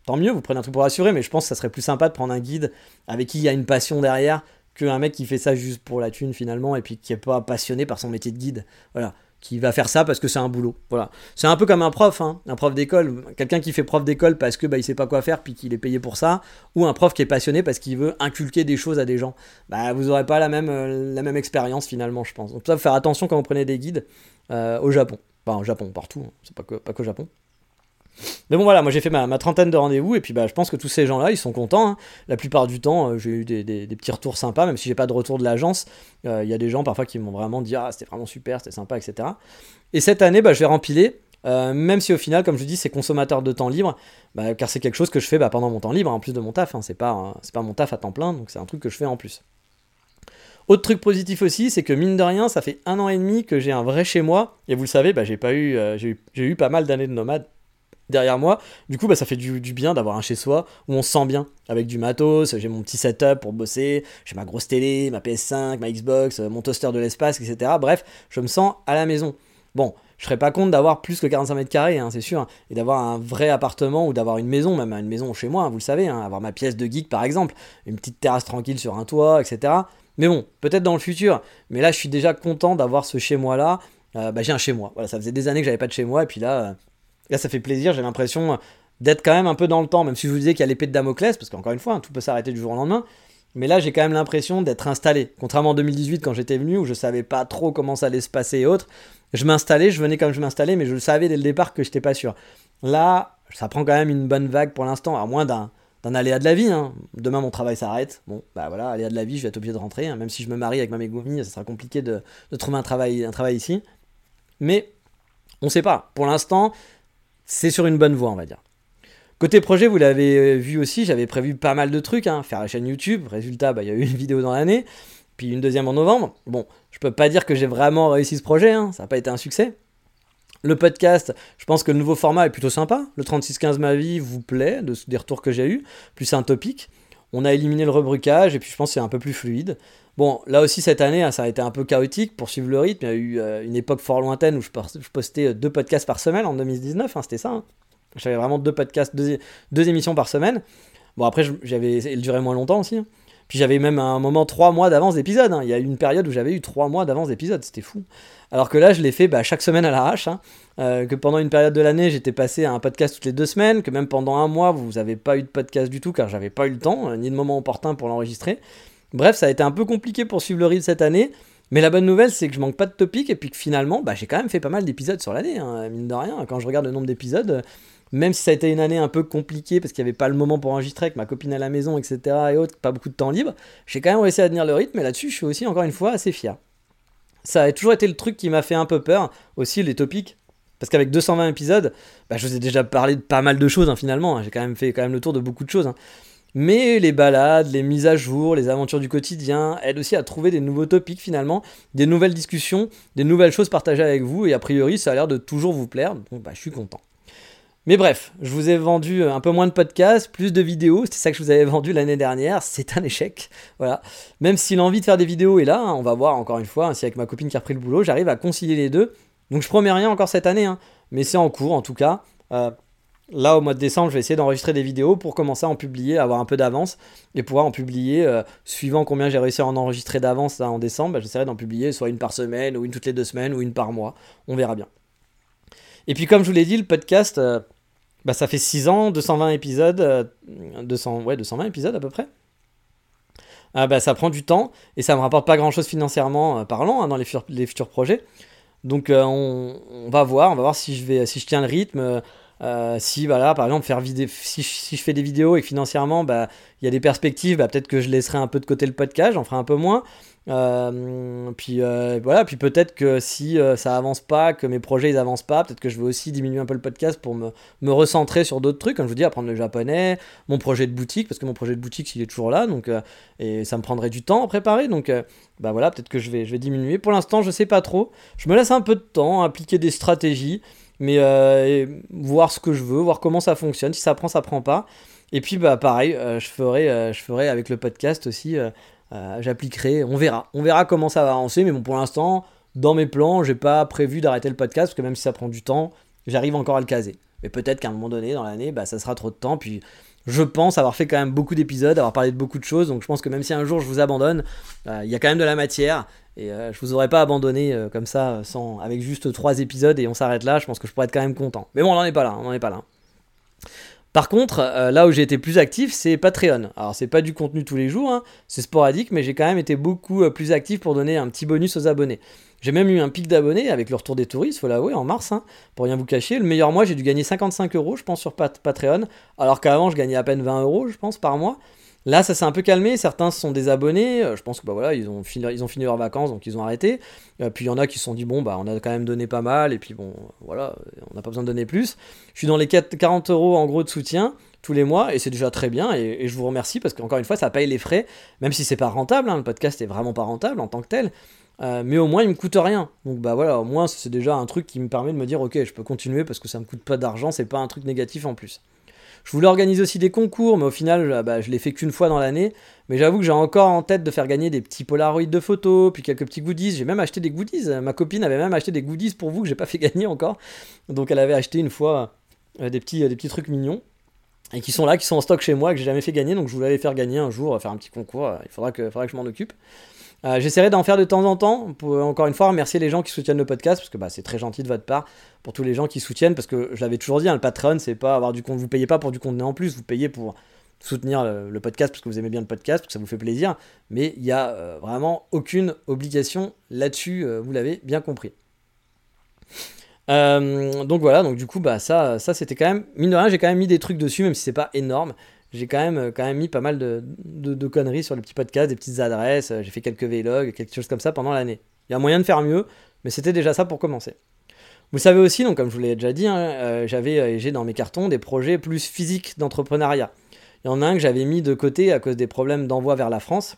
tant mieux, vous prenez un truc pour rassurer, mais je pense que ça serait plus sympa de prendre un guide avec qui il y a une passion derrière qu'un mec qui fait ça juste pour la thune finalement et puis qui est pas passionné par son métier de guide. Voilà qui va faire ça parce que c'est un boulot. Voilà. C'est un peu comme un prof, hein, un prof d'école, quelqu'un qui fait prof d'école parce que bah, il sait pas quoi faire puis qu'il est payé pour ça, ou un prof qui est passionné parce qu'il veut inculquer des choses à des gens. Bah vous aurez pas la même, euh, la même expérience finalement, je pense. Donc ça, faut faire attention quand vous prenez des guides euh, au Japon. Enfin, au Japon, partout, hein. c'est pas que, pas que au Japon. Mais bon voilà, moi j'ai fait ma, trentaine de rendez-vous et puis bah, je pense que tous ces gens-là, ils sont contents. Hein. La plupart du temps, euh, j'ai eu des, petits retours sympas, même si j'ai pas de retour de l'agence. Euh, il y a des gens parfois qui m'ont vraiment dit ah c'était vraiment super, c'était sympa, etc. Et cette année, bah, je vais rempiler. Euh, même si au final, comme je dis, c'est consommateur de temps libre, bah, car c'est quelque chose que je fais bah, pendant mon temps libre, en plus de mon taf. Hein. c'est pas, mon taf à temps plein, donc c'est un truc que je fais en plus. Autre truc positif aussi, c'est que mine de rien, ça fait un an et demi que j'ai un vrai chez moi. Et vous le savez, bah, j'ai pas eu, j'ai eu, eu, pas mal d'années de nomade derrière moi. Du coup, bah, ça fait du, bien d'avoir un chez soi où on se sent bien avec du matos. J'ai mon petit setup pour bosser, j'ai ma grosse télé, ma PS5, ma Xbox, euh, mon toaster de l'espace, etc. Bref, je me sens à la maison. Bon, je serais pas compte d'avoir plus que 45 mètres carrés, hein, c'est sûr, hein, et d'avoir un vrai appartement ou d'avoir une maison, même une maison chez moi, vous le savez, hein, avoir ma pièce de geek par exemple, une petite terrasse tranquille sur un toit, etc. Mais bon, peut-être dans le futur. Mais là, je suis déjà content d'avoir ce chez moi là. Euh, bah, j'ai un chez moi. Voilà, ça faisait des années que j'avais pas de chez moi, et puis là, euh, Là, ça fait plaisir, j'ai l'impression d'être quand même un peu dans le temps, même si je vous disais qu'il y a l'épée de Damoclès, parce qu'encore une fois, hein, tout peut s'arrêter du jour au lendemain. Mais là, j'ai quand même l'impression d'être installé. Contrairement en 2018, quand j'étais venu, où je savais pas trop comment ça allait se passer et autres, je m'installais, je venais comme je m'installais, mais je le savais dès le départ que j'étais pas sûr. Là, ça prend quand même une bonne vague pour l'instant, à moins d'un aléa de la vie. Hein. Demain, mon travail s'arrête. Bon, bah voilà, aléa de la vie, je vais être obligé de rentrer. Hein. Même si je me marie avec ma Megumi, ça sera compliqué de, de, trouver un travail, un travail ici. Mais on sait pas. Pour l'instant, c'est sur une bonne voie, on va dire. Côté projet, vous l'avez euh, vu aussi, j'avais prévu pas mal de trucs, hein. faire la chaîne YouTube, résultat, bah, il y a eu une vidéo dans l'année, puis une deuxième en novembre. Bon, je peux pas dire que j'ai vraiment réussi ce projet, hein. ça n'a pas été un succès. Le podcast, je pense que le nouveau format est plutôt sympa. Le 3615 ma vie vous plaît, de, des retours que j'ai eu, plus un topic. On a éliminé le rebrucage et puis je pense que c'est un peu plus fluide. Bon, là aussi cette année, hein, ça a été un peu chaotique pour suivre le rythme. Il y a eu euh, une époque fort lointaine où je, postais euh, deux podcasts par semaine en 2019, hein, c'était ça. Hein. J'avais vraiment deux podcasts, deux, émissions par semaine. Bon, après, j'avais, elle durait moins longtemps aussi. Puis j'avais même un moment 3 mois d'avance d'épisode. Il y a eu une période où j'avais eu 3 mois d'avance d'épisode, c'était fou. Alors que là, je l'ai fait bah, chaque semaine à l'arrache. Euh, que pendant une période de l'année, j'étais passé à un podcast toutes les deux semaines. Que même pendant un mois, vous n'avez pas eu de podcast du tout car j'avais pas eu le temps, euh, ni de moment opportun pour l'enregistrer. Bref, ça a été un peu compliqué pour suivre le rythme cette année. Mais la bonne nouvelle, c'est que je manque pas de topic et puis que finalement, bah, j'ai quand même fait pas mal d'épisodes sur l'année, hein, mine de rien. Quand je regarde le nombre d'épisodes, même si ça a été une année un peu compliquée parce qu'il n'y avait pas le moment pour enregistrer avec ma copine à la maison, etc. et autres, pas beaucoup de temps libre, j'ai quand même réussi à tenir le rythme et là-dessus, je suis aussi encore une fois assez fier. Ça a toujours été le truc qui m'a fait un peu peur, aussi les topics. Parce qu'avec 220 épisodes, bah, je vous ai déjà parlé de pas mal de choses hein, finalement. Hein. J'ai quand même fait quand même le tour de beaucoup de choses. Mais les balades, les mises à jour, les aventures du quotidien aident aussi à trouver des nouveaux topics finalement, des nouvelles discussions, des nouvelles choses partagées avec vous. Et a priori, ça a l'air de toujours vous plaire. Donc bah, je suis content. Mais bref, je vous ai vendu un peu moins de podcasts, plus de vidéos. C'était ça que je vous avais vendu l'année dernière. C'est un échec. Voilà. Même si l'envie de faire des vidéos est là, hein, on va voir encore une fois, si avec ma copine qui a repris le boulot, j'arrive à concilier les deux. Donc je promets rien encore cette année, hein. mais c'est en cours en tout cas. Euh, là, au mois de décembre, je vais essayer d'enregistrer des vidéos pour commencer à en publier, avoir un peu d'avance et pouvoir en publier, euh, suivant combien j'ai réussi à en enregistrer d'avance en décembre, bah, j'essaierai d'en publier soit une par semaine, ou une toutes les deux semaines, ou une par mois. On verra bien. Et puis, comme je vous l'ai dit, le podcast, euh, bah, ça fait 6 ans, 220 épisodes, 200, euh, ouais, 220 épisodes à peu près. Ah, bah, ça prend du temps et ça me rapporte pas grand chose financièrement euh, parlant hein, dans les, futurs projets. Donc on, on, va voir, on va voir si je, vais, si je tiens le rythme. Si voilà, par exemple faire si, si, je fais des vidéos et financièrement bah il y a des perspectives, bah, peut-être que je laisserai un peu de côté le podcast, j'en ferai un peu moins. Euh, puis euh, voilà, puis peut-être que si euh, ça avance pas, que mes projets ils avancent pas, peut-être que je vais aussi diminuer un peu le podcast pour me, me recentrer sur d'autres trucs, comme je vous dis, apprendre le japonais, mon projet de boutique, parce que mon projet de boutique il est toujours là, donc et ça me prendrait du temps à préparer, donc bah voilà, peut-être que je vais, je vais diminuer. Pour l'instant, je sais pas trop. Je me laisse un peu de temps, appliquer des stratégies, mais voir ce que je veux, voir comment ça fonctionne. Si ça prend, ça prend pas. Et puis bah pareil, je ferai, je ferai avec le podcast aussi euh, j'appliquerai, on verra. On verra comment ça va avancer, mais bon, pour l'instant, dans mes plans, j'ai pas prévu d'arrêter le podcast, parce que même si ça prend du temps, j'arrive encore à le caser. Mais peut-être qu'à un moment donné, dans l'année, bah, ça sera trop de temps, puis je pense avoir fait quand même beaucoup d'épisodes, avoir parlé de beaucoup de choses, donc je pense que même si un jour je vous abandonne, euh, il y a quand même de la matière, et euh, je vous aurais pas abandonné comme ça, avec juste trois épisodes, et on s'arrête là, je pense que je pourrais être quand même content. Mais bon, on n'en est pas là, on n'en est pas là. Par contre, euh, là où j'ai été plus actif, c'est Patreon. Alors, c'est pas du contenu tous les jours, hein, c'est sporadique, mais j'ai quand même été beaucoup euh, plus actif pour donner un petit bonus aux abonnés. J'ai même eu un pic d'abonnés avec le retour des touristes, faut l'avouer, en mars, hein, pour rien vous cacher. Le meilleur mois, j'ai dû gagner 55 euros, je pense, sur Patreon, alors qu'avant, je gagnais à peine 20 euros, je pense, par mois. Là, ça s'est un peu calmé. Certains se sont désabonnés. Euh, je pense que bah voilà, ils ont fini, ils ont fini leurs vacances, donc ils ont arrêté. Euh, puis il y en a qui se sont dit bon bah on a quand même donné pas mal et puis bon voilà, on n'a pas besoin de donner plus. Je suis dans les 40 euros en gros de soutien tous les mois et c'est déjà très bien et, je vous remercie parce qu'encore une fois ça paye les frais, même si c'est pas rentable. Hein, le podcast est vraiment pas rentable en tant que tel. Euh, mais au moins il me coûte rien. Donc bah voilà, au moins c'est déjà un truc qui me permet de me dire ok je peux continuer parce que ça me coûte pas d'argent, c'est pas un truc négatif en plus. Je voulais organiser aussi des concours, mais au final, bah, je l'ai fait qu'une fois dans l'année. Mais j'avoue que j'ai encore en tête de faire gagner des petits Polaroids de photos, puis quelques petits goodies. J'ai même acheté des goodies. Ma copine avait même acheté des goodies pour vous que j'ai pas fait gagner encore. Donc elle avait acheté une fois euh, des, petits, des petits trucs mignons. Et qui sont là, qui sont en stock chez moi, que j'ai jamais fait gagner. Donc je voulais faire gagner un jour, faire un petit concours. Il faudra que, faudra que je m'en occupe. Euh, j'essaierai d'en faire de temps en temps. Pour encore une fois remercier les gens qui soutiennent le podcast parce que bah, c'est très gentil de votre part. Pour tous les gens qui soutiennent parce que je l'avais toujours dit, hein, le Patreon c'est pas avoir du compte, vous payez pas pour du contenu en plus, vous payez pour soutenir le, podcast parce que vous aimez bien le podcast, parce que ça vous fait plaisir, mais il n'y a euh, vraiment aucune obligation là-dessus, euh, vous l'avez bien compris. donc voilà, donc du coup bah ça, ça c'était quand même mine de rien j'ai quand même mis des trucs dessus même si c'est pas énorme j'ai quand même, euh, quand même mis pas mal de, conneries sur les petits podcasts, des petites adresses. Euh, j'ai fait quelques vlogs, quelque chose comme ça pendant l'année. Il y a moyen de faire mieux, mais c'était déjà ça pour commencer. Vous savez aussi, donc comme je vous l'ai déjà dit, hein, euh, j'avais j'ai dans mes cartons des projets plus physiques d'entrepreneuriat. Il y en a un que j'avais mis de côté à cause des problèmes d'envoi vers la France.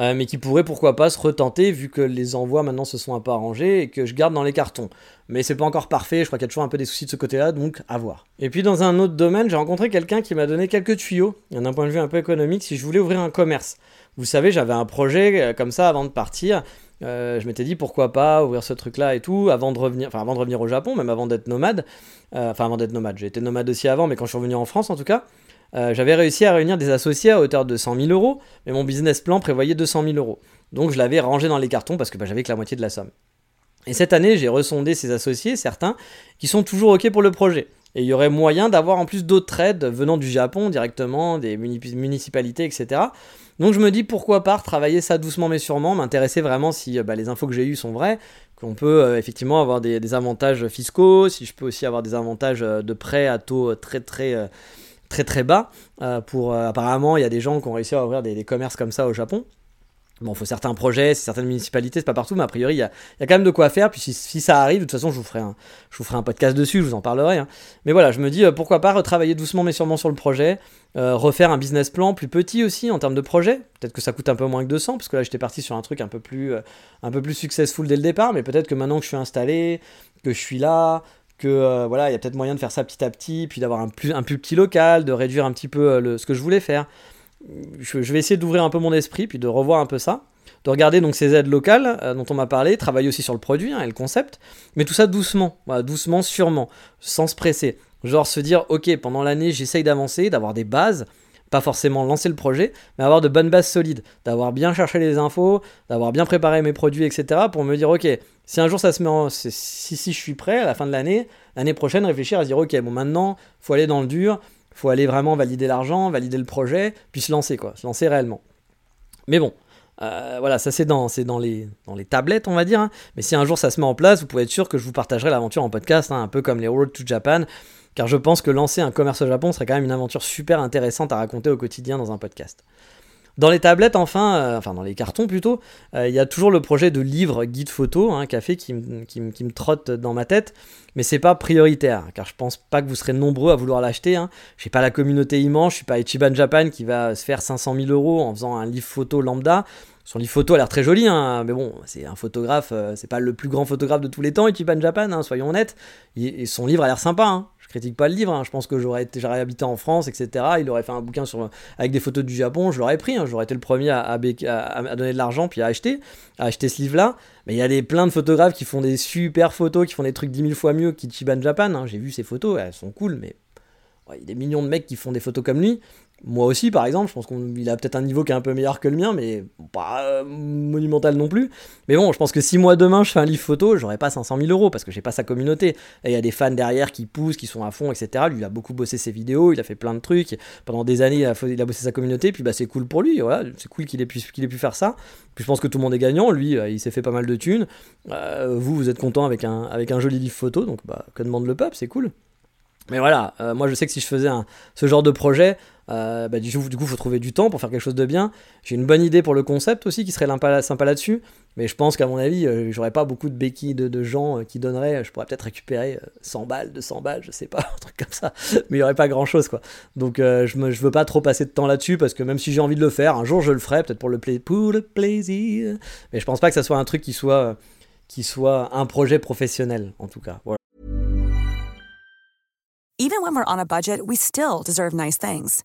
Euh, mais qui pourrait pourquoi pas se retenter vu que les envois maintenant se sont un peu arrangés et que je garde dans les cartons. Mais c'est pas encore parfait, je crois qu'il y a toujours un peu des soucis de ce côté-là, donc à voir. Et puis dans un autre domaine, j'ai rencontré quelqu'un qui m'a donné quelques tuyaux, d'un point de vue un peu économique, si je voulais ouvrir un commerce. Vous savez, j'avais un projet euh, comme ça avant de partir. Euh, je m'étais dit pourquoi pas ouvrir ce truc-là et tout avant de revenir, enfin avant de revenir au Japon, même avant d'être nomade. enfin avant d'être nomade, j'ai été nomade aussi avant, mais quand je suis revenu en France en tout cas. J'avais réussi à réunir des associés à hauteur de 100 000 euros, mais mon business plan prévoyait 200 000 euros. Donc je l'avais rangé dans les cartons parce que bah, j'avais que la moitié de la somme. Et cette année, j'ai ressondé ces associés, certains, qui sont toujours OK pour le projet. Et il y aurait moyen d'avoir en plus d'autres aides venant du Japon directement, des municipalités, etc. Donc je me dis pourquoi pas travailler ça doucement mais sûrement, m'intéresser vraiment si bah, les infos que j'ai eues sont vraies, qu'on peut euh, effectivement avoir des, avantages fiscaux, si je peux aussi avoir des avantages euh, de prêt à taux très très euh, très très, bas. pour apparemment, il y a des gens qui ont réussi à ouvrir des commerces comme ça au Japon. Bon, il faut certains projets, certaines municipalités, c'est pas partout, mais a priori, il y a, quand même de quoi faire. Puis si, ça arrive, de toute façon, je vous ferai un, je vous ferai un podcast dessus, je vous en parlerai. Hein. Mais voilà, je me dis, euh, pourquoi pas retravailler doucement mais sûrement sur le projet, euh, refaire un business plan plus petit aussi en termes de projet. Peut-être que ça coûte un peu moins que 200, parce que là, j'étais parti sur un truc un peu plus, euh, un peu plus successful dès le départ, mais peut-être que maintenant que je suis installé, que je suis là, que voilà, il y a peut-être moyen de faire ça petit à petit, puis d'avoir un plus, un plus petit local, de réduire un petit peu le, ce que je voulais faire je, vais essayer d'ouvrir un peu mon esprit, puis de revoir un peu ça, de regarder donc ces aides locales euh, dont on m'a parlé, travailler aussi sur le produit hein, et le concept, mais tout ça doucement, doucement, sûrement, sans se presser. Genre se dire, ok, pendant l'année, j'essaye d'avancer, d'avoir des bases, pas forcément lancer le projet, mais avoir de bonnes bases solides, d'avoir bien cherché les infos, d'avoir bien préparé mes produits, etc. pour me dire, ok, si un jour ça se met en... Si, si je suis prêt à la fin de l'année, l'année prochaine, réfléchir à se dire, ok, bon maintenant, faut aller dans le dur, faut aller vraiment valider l'argent, valider le projet, puis se lancer, quoi, se lancer réellement. Mais bon, euh, voilà, ça c'est dans, dans, les, dans les tablettes, on va dire. Hein. Mais si un jour ça se met en place, vous pouvez être sûr que je vous partagerai l'aventure en podcast, hein, un peu comme les Road to Japan, car je pense que lancer un commerce au Japon serait quand même une aventure super intéressante à raconter au quotidien dans un podcast. Dans les tablettes, enfin, euh, enfin dans les cartons plutôt, euh, il y a toujours le projet de livre guide photo, un hein, café qui, me trotte dans ma tête, mais c'est pas prioritaire, car je pense pas que vous serez nombreux à vouloir l'acheter. Hein. Je pas la communauté immense, je suis pas Ichiban Japan qui va se faire 500 000 euros en faisant un livre photo lambda. Son livre photo a l'air très joli, hein, mais bon, c'est un photographe, euh, c'est pas le plus grand photographe de tous les temps, Ichiban Japan, soyons honnêtes. et son livre a l'air sympa, critique pas le livre, hein. je pense que j'aurais j'aurais habité en France, etc. Il aurait fait un bouquin sur, avec des photos du Japon, je l'aurais pris, hein. j'aurais été le premier à, donner de l'argent puis à acheter, à acheter ce livre-là. Mais il y a des, plein de photographes qui font des super photos, qui font des trucs 10 000 fois mieux qu'Ichiban Japan. Hein. J'ai vu ces photos, elles sont cool, mais il y a des millions de mecs qui font des photos comme lui. Moi aussi, par exemple, je pense qu'il a peut-être un niveau qui est un peu meilleur que le mien, mais pas euh, monumental non plus. Mais bon, je pense que si moi demain je fais un livre photo, j'aurais pas 500 000 euros parce que j'ai pas sa communauté. Et il y a des fans derrière qui poussent, qui sont à fond, etc. Lui, il a beaucoup bossé ses vidéos, il a fait plein de trucs. Pendant des années, il a, bossé sa communauté, puis bah, c'est cool pour lui. Voilà, c'est cool qu'il ait, pu, qu'il ait pu faire ça. Puis je pense que tout le monde est gagnant. Lui, euh, il s'est fait pas mal de thunes. Euh, vous, vous êtes content avec un, avec un joli livre photo, donc bah, que demande le peuple, c'est cool. Mais voilà, moi je sais que si je faisais ce genre de projet, euh, bah, du, coup, il faut trouver du temps pour faire quelque chose de bien. J'ai une bonne idée pour le concept aussi qui serait sympa là-dessus. Mais je pense qu'à mon avis, euh, j'aurais pas beaucoup de béquilles de, gens euh, qui donneraient. Je pourrais peut-être récupérer 100 balles, 200 balles, je sais pas, un truc comme ça. Mais il y aurait pas grand chose quoi. Donc je, me, je veux pas trop passer de temps là-dessus parce que même si j'ai envie de le faire, un jour je le ferai, peut-être pour le, pour le plaisir. Mais je pense pas que ça soit un truc qui soit, qui soit un projet professionnel en tout cas. Voilà. Even when we're on a budget, we still deserve nice things.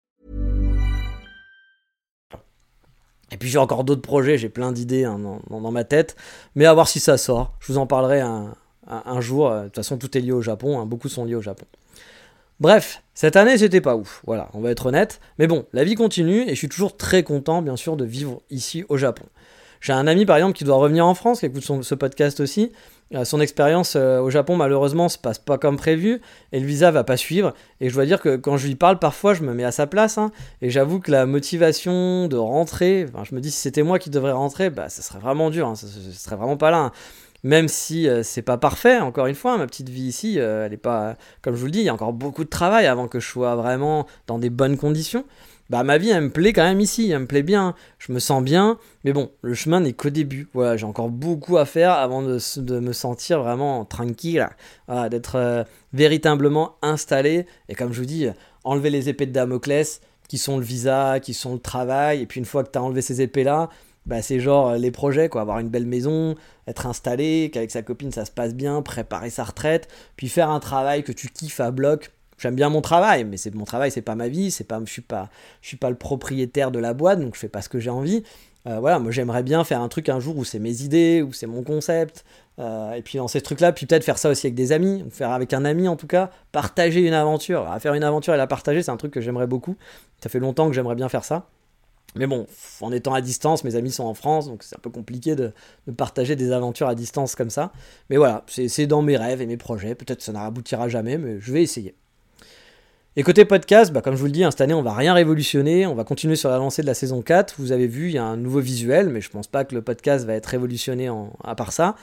Et puis j'ai encore d'autres projets, j'ai plein d'idées hein, dans, ma tête, mais à voir si ça sort. Je vous en parlerai un, jour. De toute façon, tout est lié au Japon, hein, beaucoup sont liés au Japon. Bref, cette année c'était pas ouf, voilà, on va être honnête. Mais bon, la vie continue et je suis toujours très content, bien sûr, de vivre ici au Japon. J'ai un ami par exemple qui doit revenir en France, qui écoute ce podcast aussi, euh, son expérience euh, au Japon, malheureusement, se passe pas comme prévu et le visa va pas suivre. Et je dois dire que quand je lui parle, parfois, je me mets à sa place. Hein, et j'avoue que la motivation de rentrer, je me dis si c'était moi qui devrais rentrer, bah, ça serait vraiment dur. Hein, ça, serait vraiment pas là. Hein. Même si euh, c'est pas parfait, encore une fois, ma petite vie ici, elle est pas. Comme je vous le dis, il y a encore beaucoup de travail avant que je sois vraiment dans des bonnes conditions bah ma vie elle me plaît quand même ici, elle me plaît bien, je me sens bien, mais bon, le chemin n'est qu'au début. Voilà, j'ai encore beaucoup à faire avant de, me sentir vraiment tranquille, voilà, d'être euh, véritablement installé et comme je vous dis, enlever les épées de Damoclès qui sont le visa, qui sont le travail. Et puis une fois que tu as enlevé ces épées-là, bah, c'est genre euh, les projets, quoi. Avoir une belle maison, être installé, qu'avec sa copine ça se passe bien, préparer sa retraite, puis faire un travail que tu kiffes à bloc. J'aime bien mon travail, mais c'est mon travail, c'est pas ma vie, c'est pas, je suis pas, je suis pas le propriétaire de la boîte, donc je fais pas ce que j'ai envie. Euh, voilà, moi j'aimerais bien faire un truc un jour où c'est mes idées, où c'est mon concept, euh, et puis lancer ce truc-là, puis peut-être faire ça aussi avec des amis, faire avec un ami en tout cas, partager une aventure. faire une aventure et la partager, c'est un truc que j'aimerais beaucoup. Ça fait longtemps que j'aimerais bien faire ça. Mais bon, en étant à distance, mes amis sont en France, donc c'est un peu compliqué de, partager des aventures à distance comme ça. Mais voilà, c'est dans mes rêves et mes projets. Peut-être ça n'aboutira jamais, mais je vais essayer. Et côté podcast, bah, comme je vous le dis, hein, cette année, on va rien révolutionner. On va continuer sur la lancée de la saison 4. Vous avez vu, il y a un nouveau visuel, mais je pense pas que le podcast va être révolutionné à part ça.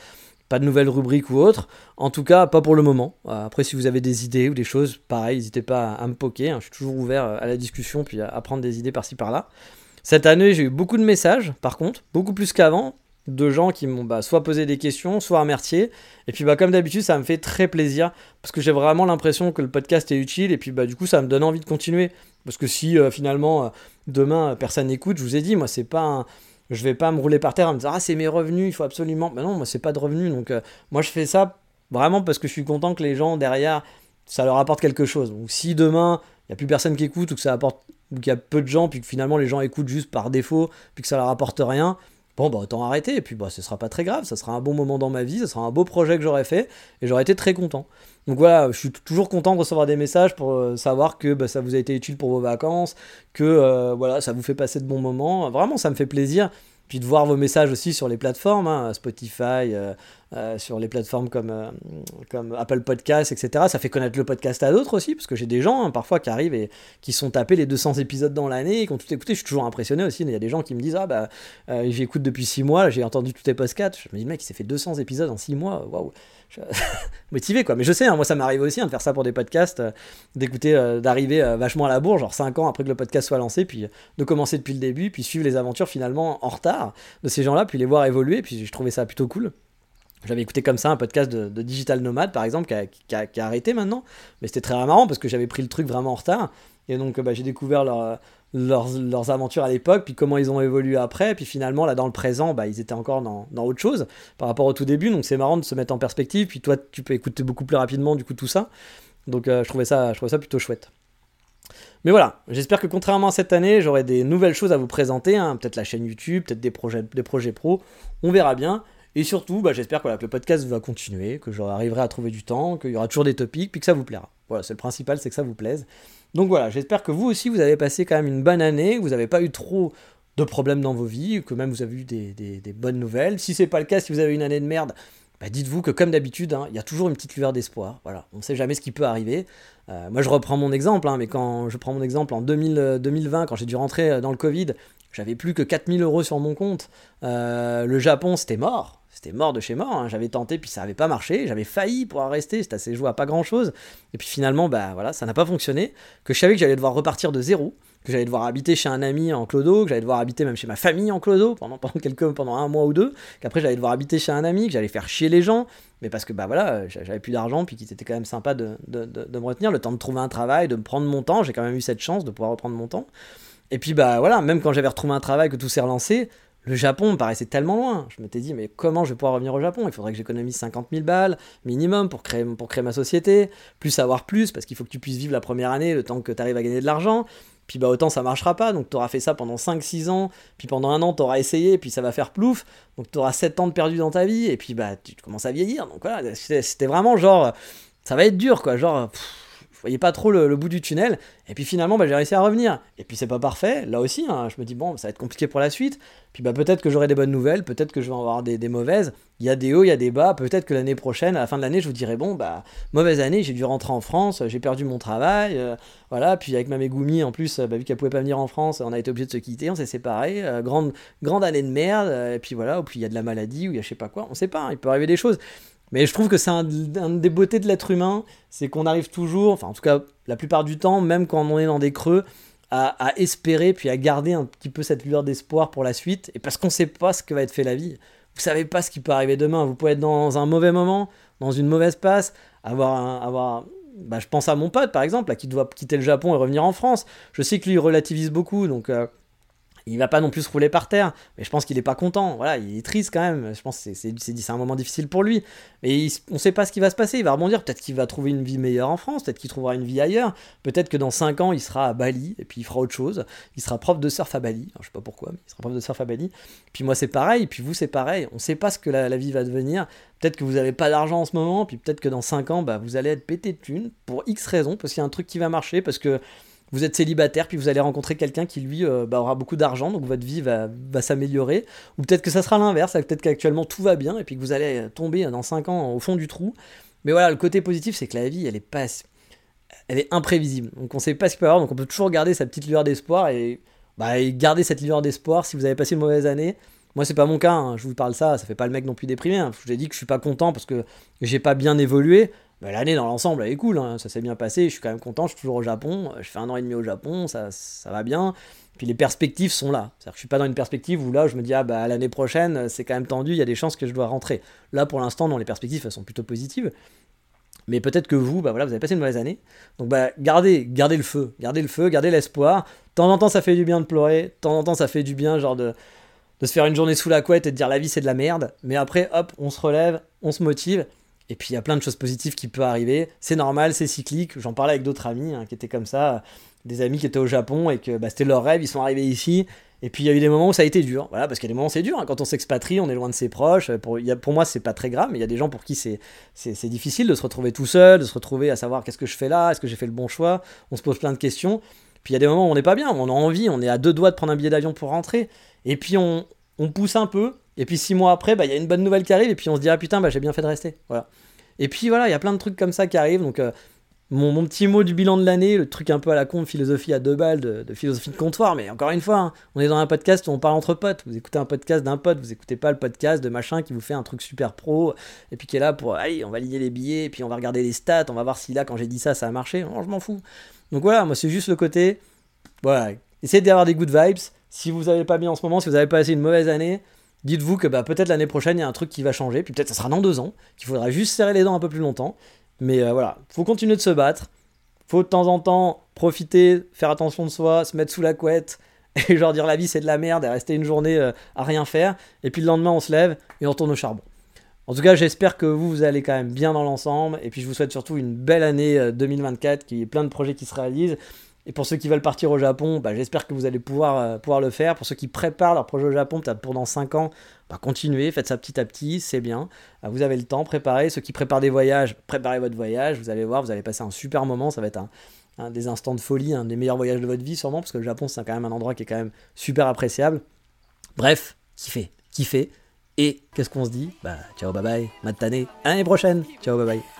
Pas de nouvelles rubriques ou autres. En tout cas, pas pour le moment. Euh, après, si vous avez des idées ou des choses, pareil, n'hésitez pas à, me poker. Hein. Je suis toujours ouvert à la discussion, puis à prendre des idées par-ci par-là. Cette année, j'ai eu beaucoup de messages, par contre, beaucoup plus qu'avant, de gens qui m'ont bah, soit posé des questions, soit remercié. Et puis, bah, comme d'habitude, ça me fait très plaisir, parce que j'ai vraiment l'impression que le podcast est utile, et puis, bah, du coup, ça me donne envie de continuer. Parce que si euh, finalement, euh, demain, personne n'écoute, je vous ai dit, moi, c'est pas je vais pas me rouler par terre en me disant ah c'est mes revenus il faut absolument mais non moi c'est pas de revenus donc euh, moi je fais ça vraiment parce que je suis content que les gens derrière ça leur apporte quelque chose donc si demain il y a plus personne qui écoute ou que ça apporte ou qu'il y a peu de gens, puis que finalement les gens écoutent juste par défaut, puis que ça leur apporte rien, bon bah autant arrêter, et puis bah ce sera pas très grave, ça sera un bon moment dans ma vie, ça sera un beau projet que j'aurais fait, et j'aurais été très content. Donc voilà, je suis toujours content de recevoir des messages pour euh, savoir que bah, ça vous a été utile pour vos vacances, que euh, voilà, ça vous fait passer de bons moments, vraiment ça me fait plaisir, puis de voir vos messages aussi sur les plateformes, hein, Spotify, euh, euh, sur les plateformes comme, euh, comme Apple Podcasts, etc. Ça fait connaître le podcast à d'autres aussi, parce que j'ai des gens hein, parfois qui arrivent et qui sont tapés les 200 épisodes dans l'année, qui ont tout écouté. Je suis toujours impressionné aussi. Il y a des gens qui me disent Ah, bah, j'écoute depuis 6 mois, j'ai entendu tous tes podcasts. Je me dis, mec, il s'est fait 200 épisodes en 6 mois, waouh! motivé quoi mais je sais hein, moi ça m'arrive aussi hein, de faire ça pour des podcasts d'écouter d'arriver vachement à la bourre genre 5 ans après que le podcast soit lancé puis de commencer depuis le début puis suivre les aventures finalement en retard de ces gens là puis les voir évoluer puis je trouvais ça plutôt cool j'avais écouté comme ça un podcast de, Digital Nomad, par exemple, qui a, arrêté maintenant. Mais c'était très marrant parce que j'avais pris le truc vraiment en retard. Et donc, bah, j'ai découvert leurs, aventures à l'époque, puis comment ils ont évolué après. Puis finalement, là, dans le présent, bah, ils étaient encore dans, autre chose par rapport au tout début. Donc, c'est marrant de se mettre en perspective. Puis toi, tu peux écouter beaucoup plus rapidement, du coup, tout ça. Donc, euh, je, trouvais ça, je trouvais ça plutôt chouette. Mais voilà, j'espère que contrairement à cette année, j'aurai des nouvelles choses à vous présenter. Hein. Peut-être la chaîne YouTube, peut-être des projets, des projets pro. On verra bien. Et surtout, bah, j'espère que, le podcast va continuer, que j'arriverai à trouver du temps, qu'il y aura toujours des topics, puis que ça vous plaira. Voilà, c'est le principal, c'est que ça vous plaise. Donc voilà, j'espère que vous aussi, vous avez passé quand même une bonne année, que vous n'avez pas eu trop de problèmes dans vos vies, que même vous avez eu des, bonnes nouvelles. Si c'est pas le cas, si vous avez une année de merde, bah dites-vous que comme d'habitude, hein, il y a toujours une petite lueur d'espoir. Voilà, on ne sait jamais ce qui peut arriver. Euh, moi, je reprends mon exemple, hein, mais quand je prends mon exemple en 2020, euh, quand j'ai dû rentrer euh, dans le Covid, j'avais plus que 4000 euros sur mon compte. le Japon, c'était mort c'était mort de chez mort. Hein. J'avais tenté, puis ça n'avait pas marché. J'avais failli pouvoir rester. C'était assez joué à pas grand chose. Et puis finalement, bah voilà, ça n'a pas fonctionné. Que je savais que j'allais devoir repartir de zéro. Que j'allais devoir habiter chez un ami en clodo. Que j'allais devoir habiter même chez ma famille en clodo pendant, quelques, pendant un mois ou deux. Qu'après, j'allais devoir habiter chez un ami. Que j'allais faire chier les gens. Mais parce que bah voilà, j'avais plus d'argent. Puis qu'il était quand même sympa de me retenir. Le temps de trouver un travail, de me prendre mon temps. J'ai quand même eu cette chance de pouvoir reprendre mon temps. Et puis bah voilà, même quand j'avais retrouvé un travail, que tout s'est relancé, le Japon me paraissait tellement loin. Je m'étais dit, mais comment je vais pouvoir revenir au Japon? Il faudrait que j'économise 50 000 balles minimum pour créer, ma société, plus avoir plus, parce qu'il faut que tu puisses vivre la première année, le temps que tu arrives à gagner de l'argent. Puis bah autant ça marchera pas, donc tu auras fait ça pendant 5-6 ans, puis pendant un an tu auras essayé, puis ça va faire plouf, donc tu auras 7 ans de perdu dans ta vie, et puis bah tu commences à vieillir. Donc voilà, c'était vraiment genre, ça va être dur quoi, genre je voyais pas trop le, bout du tunnel. Et puis finalement, bah, j'ai réussi à revenir. Et puis c'est pas parfait, là aussi. Hein. je me dis, bon, ça va être compliqué pour la suite. Puis bah, peut-être que j'aurai des bonnes nouvelles, peut-être que je vais en avoir des, mauvaises. Il y a des hauts, il y a des bas. Peut-être que l'année prochaine, à la fin de l'année, je vous dirai, bon, bah, mauvaise année, j'ai dû rentrer en France, j'ai perdu mon travail. Euh, voilà, puis avec ma Megumi, en plus, bah, vu qu'elle pouvait pas venir en France, on a été obligé de se quitter, on s'est séparés. Euh, grande, grande année de merde. Euh, et puis voilà, ou puis il y a de la maladie, ou il y a je sais pas quoi, on sait pas, hein, il peut arriver des choses. Mais je trouve que c'est un, des beautés de l'être humain, c'est qu'on arrive toujours, enfin en tout cas la plupart du temps, même quand on est dans des creux, à, espérer puis à garder un petit peu cette lueur d'espoir pour la suite. Et parce qu'on ne sait pas ce que va être fait la vie. Vous savez pas ce qui peut arriver demain. Vous pouvez être dans un mauvais moment, dans une mauvaise passe, avoir, avoir bah, je pense à mon pote par exemple, qui doit quitter le Japon et revenir en France. Je sais que lui il relativise beaucoup, donc euh, il va pas non plus se rouler par terre, mais je pense qu'il est pas content. Voilà, il est triste quand même. Je pense que c'est un moment difficile pour lui. Mais on ne sait pas ce qui va se passer. Il va rebondir. Peut-être qu'il va trouver une vie meilleure en France. Peut-être qu'il trouvera une vie ailleurs. Peut-être que dans 5 ans, il sera à Bali et puis il fera autre chose. Il sera prof de surf à Bali. Je je sais pas pourquoi, mais il sera prof de surf à Bali. Puis moi, c'est pareil. Puis vous, c'est pareil. On ne sait pas ce que la, vie va devenir. Peut-être que vous n'avez pas d'argent en ce moment. Puis peut-être que dans 5 ans, bah, vous allez être pété de thunes pour X raisons. Parce qu'il y a un truc qui va marcher. Parce que vous êtes célibataire, puis vous allez rencontrer quelqu'un qui lui euh, bah, aura beaucoup d'argent, donc votre vie va, s'améliorer. Ou peut-être que ça sera l'inverse, peut-être qu'actuellement tout va bien, et puis que vous allez tomber dans 5 ans au fond du trou. Mais voilà, le côté positif, c'est que la vie, elle est pas. Elle est imprévisible. Donc on sait pas ce qu'il peut y avoir, donc on peut toujours garder sa petite lueur d'espoir et, bah, garder cette lueur d'espoir si vous avez passé une mauvaise année. Moi, c'est pas mon cas, hein. je vous parle ça, ça fait pas le mec non plus déprimé. Hein. Je vous ai dit que je suis pas content parce que j'ai pas bien évolué. Bah, l'année dans l'ensemble elle est cool, hein. ça s'est bien passé, je suis quand même content, je suis toujours au Japon, je fais un an et demi au Japon, ça, ça va bien. Puis les perspectives sont là. C'est-à-dire que je suis pas dans une perspective où là je me dis ah bah l'année prochaine c'est quand même tendu, il y a des chances que je dois rentrer. Là pour l'instant dans les perspectives sont plutôt positives. Mais peut-être que vous, bah voilà, vous avez passé une mauvaise année. Donc bah gardez, gardez le feu, gardez le feu, gardez l'espoir. De temps en temps ça fait du bien de pleurer, de temps en temps ça fait du bien genre de, de se faire une journée sous la couette et de dire la vie c'est de la merde. Mais après hop, on se relève, on se motive et puis il y a plein de choses positives qui peuvent arriver. C'est normal, c'est cyclique. J'en parlais avec d'autres amis hein, qui étaient comme ça, des amis qui étaient au Japon et que bah, c'était leur rêve, ils sont arrivés ici. Et puis il y a eu des moments où ça a été dur, voilà, parce qu'il y a des moments où c'est dur. Hein. Quand on s'expatrie, on est loin de ses proches. Pour, y a, pour moi, c'est pas très grave, mais il y a des gens pour qui c'est, difficile de se retrouver tout seul, de se retrouver à savoir qu'est-ce que je fais là, est-ce que j'ai fait le bon choix. On se pose plein de questions. Puis il y a des moments où on n'est pas bien, on a envie, on est à deux doigts de prendre un billet d'avion pour rentrer. Et puis on pousse un peu. Et puis six mois après, bah, il y a une bonne nouvelle qui arrive. Et puis on se dit, ah putain, bah, j'ai bien fait de rester. Voilà. Et puis voilà, il y a plein de trucs comme ça qui arrivent. Donc euh, mon, petit mot du bilan de l'année, le truc un peu à la con philosophie à deux balles, de, philosophie de comptoir. Mais encore une fois, hein, on est dans un podcast où on parle entre potes. Vous écoutez un podcast d'un pote, vous écoutez pas le podcast de machin qui vous fait un truc super pro et puis qui est là pour, allez, on va lier les billets, et puis on va regarder les stats, on va voir si là, quand j'ai dit ça, ça a marché. Non, je m'en fous. Donc voilà, moi c'est juste le côté, voilà, essayez d'avoir des good vibes. Si vous n'avez pas bien en ce moment, si vous avez passé une mauvaise année, Dites-vous que bah, peut-être l'année prochaine, il y a un truc qui va changer, puis peut-être ça sera dans deux ans, qu'il faudra juste serrer les dents un peu plus longtemps. Mais euh, voilà, faut continuer de se battre. Faut de temps en temps profiter, faire attention de soi, se mettre sous la couette, et genre dire la vie c'est de la merde, et rester une journée euh, à rien faire. Et puis le lendemain, on se lève et on retourne au charbon. En tout cas, j'espère que vous, vous allez quand même bien dans l'ensemble. Et puis je vous souhaite surtout une belle année 2024, qui est plein de projets qui se réalisent. Et pour ceux qui veulent partir au Japon, bah, j'espère que vous allez pouvoir, euh, pouvoir le faire. Pour ceux qui préparent leur projet au Japon, peut-être pendant 5 ans, bah, continuez, faites ça petit à petit, c'est bien. Euh, vous avez le temps, préparez. Ceux qui préparent des voyages, préparez votre voyage. Vous allez voir, vous allez passer un super moment. Ça va être un, des instants de folie, un des meilleurs voyages de votre vie sûrement, parce que le Japon, c'est quand même un endroit qui est quand même super appréciable. Bref, kiffez, kiffez. Et qu'est-ce qu'on se dit? Bah, ciao, bye bye, matane, à l'année prochaine. Ciao, bye bye.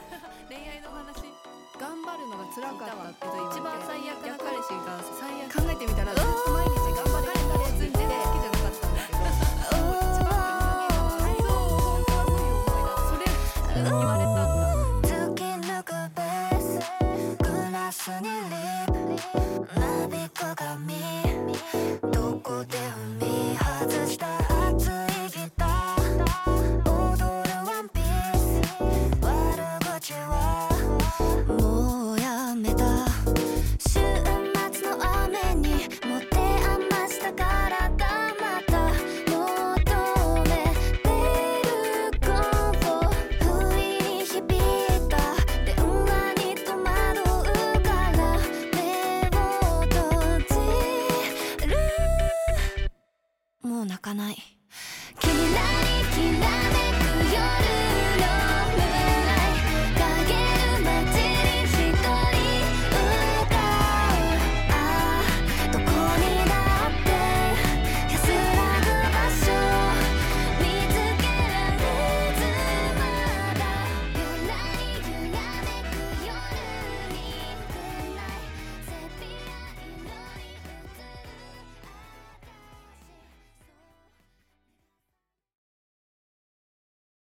かない。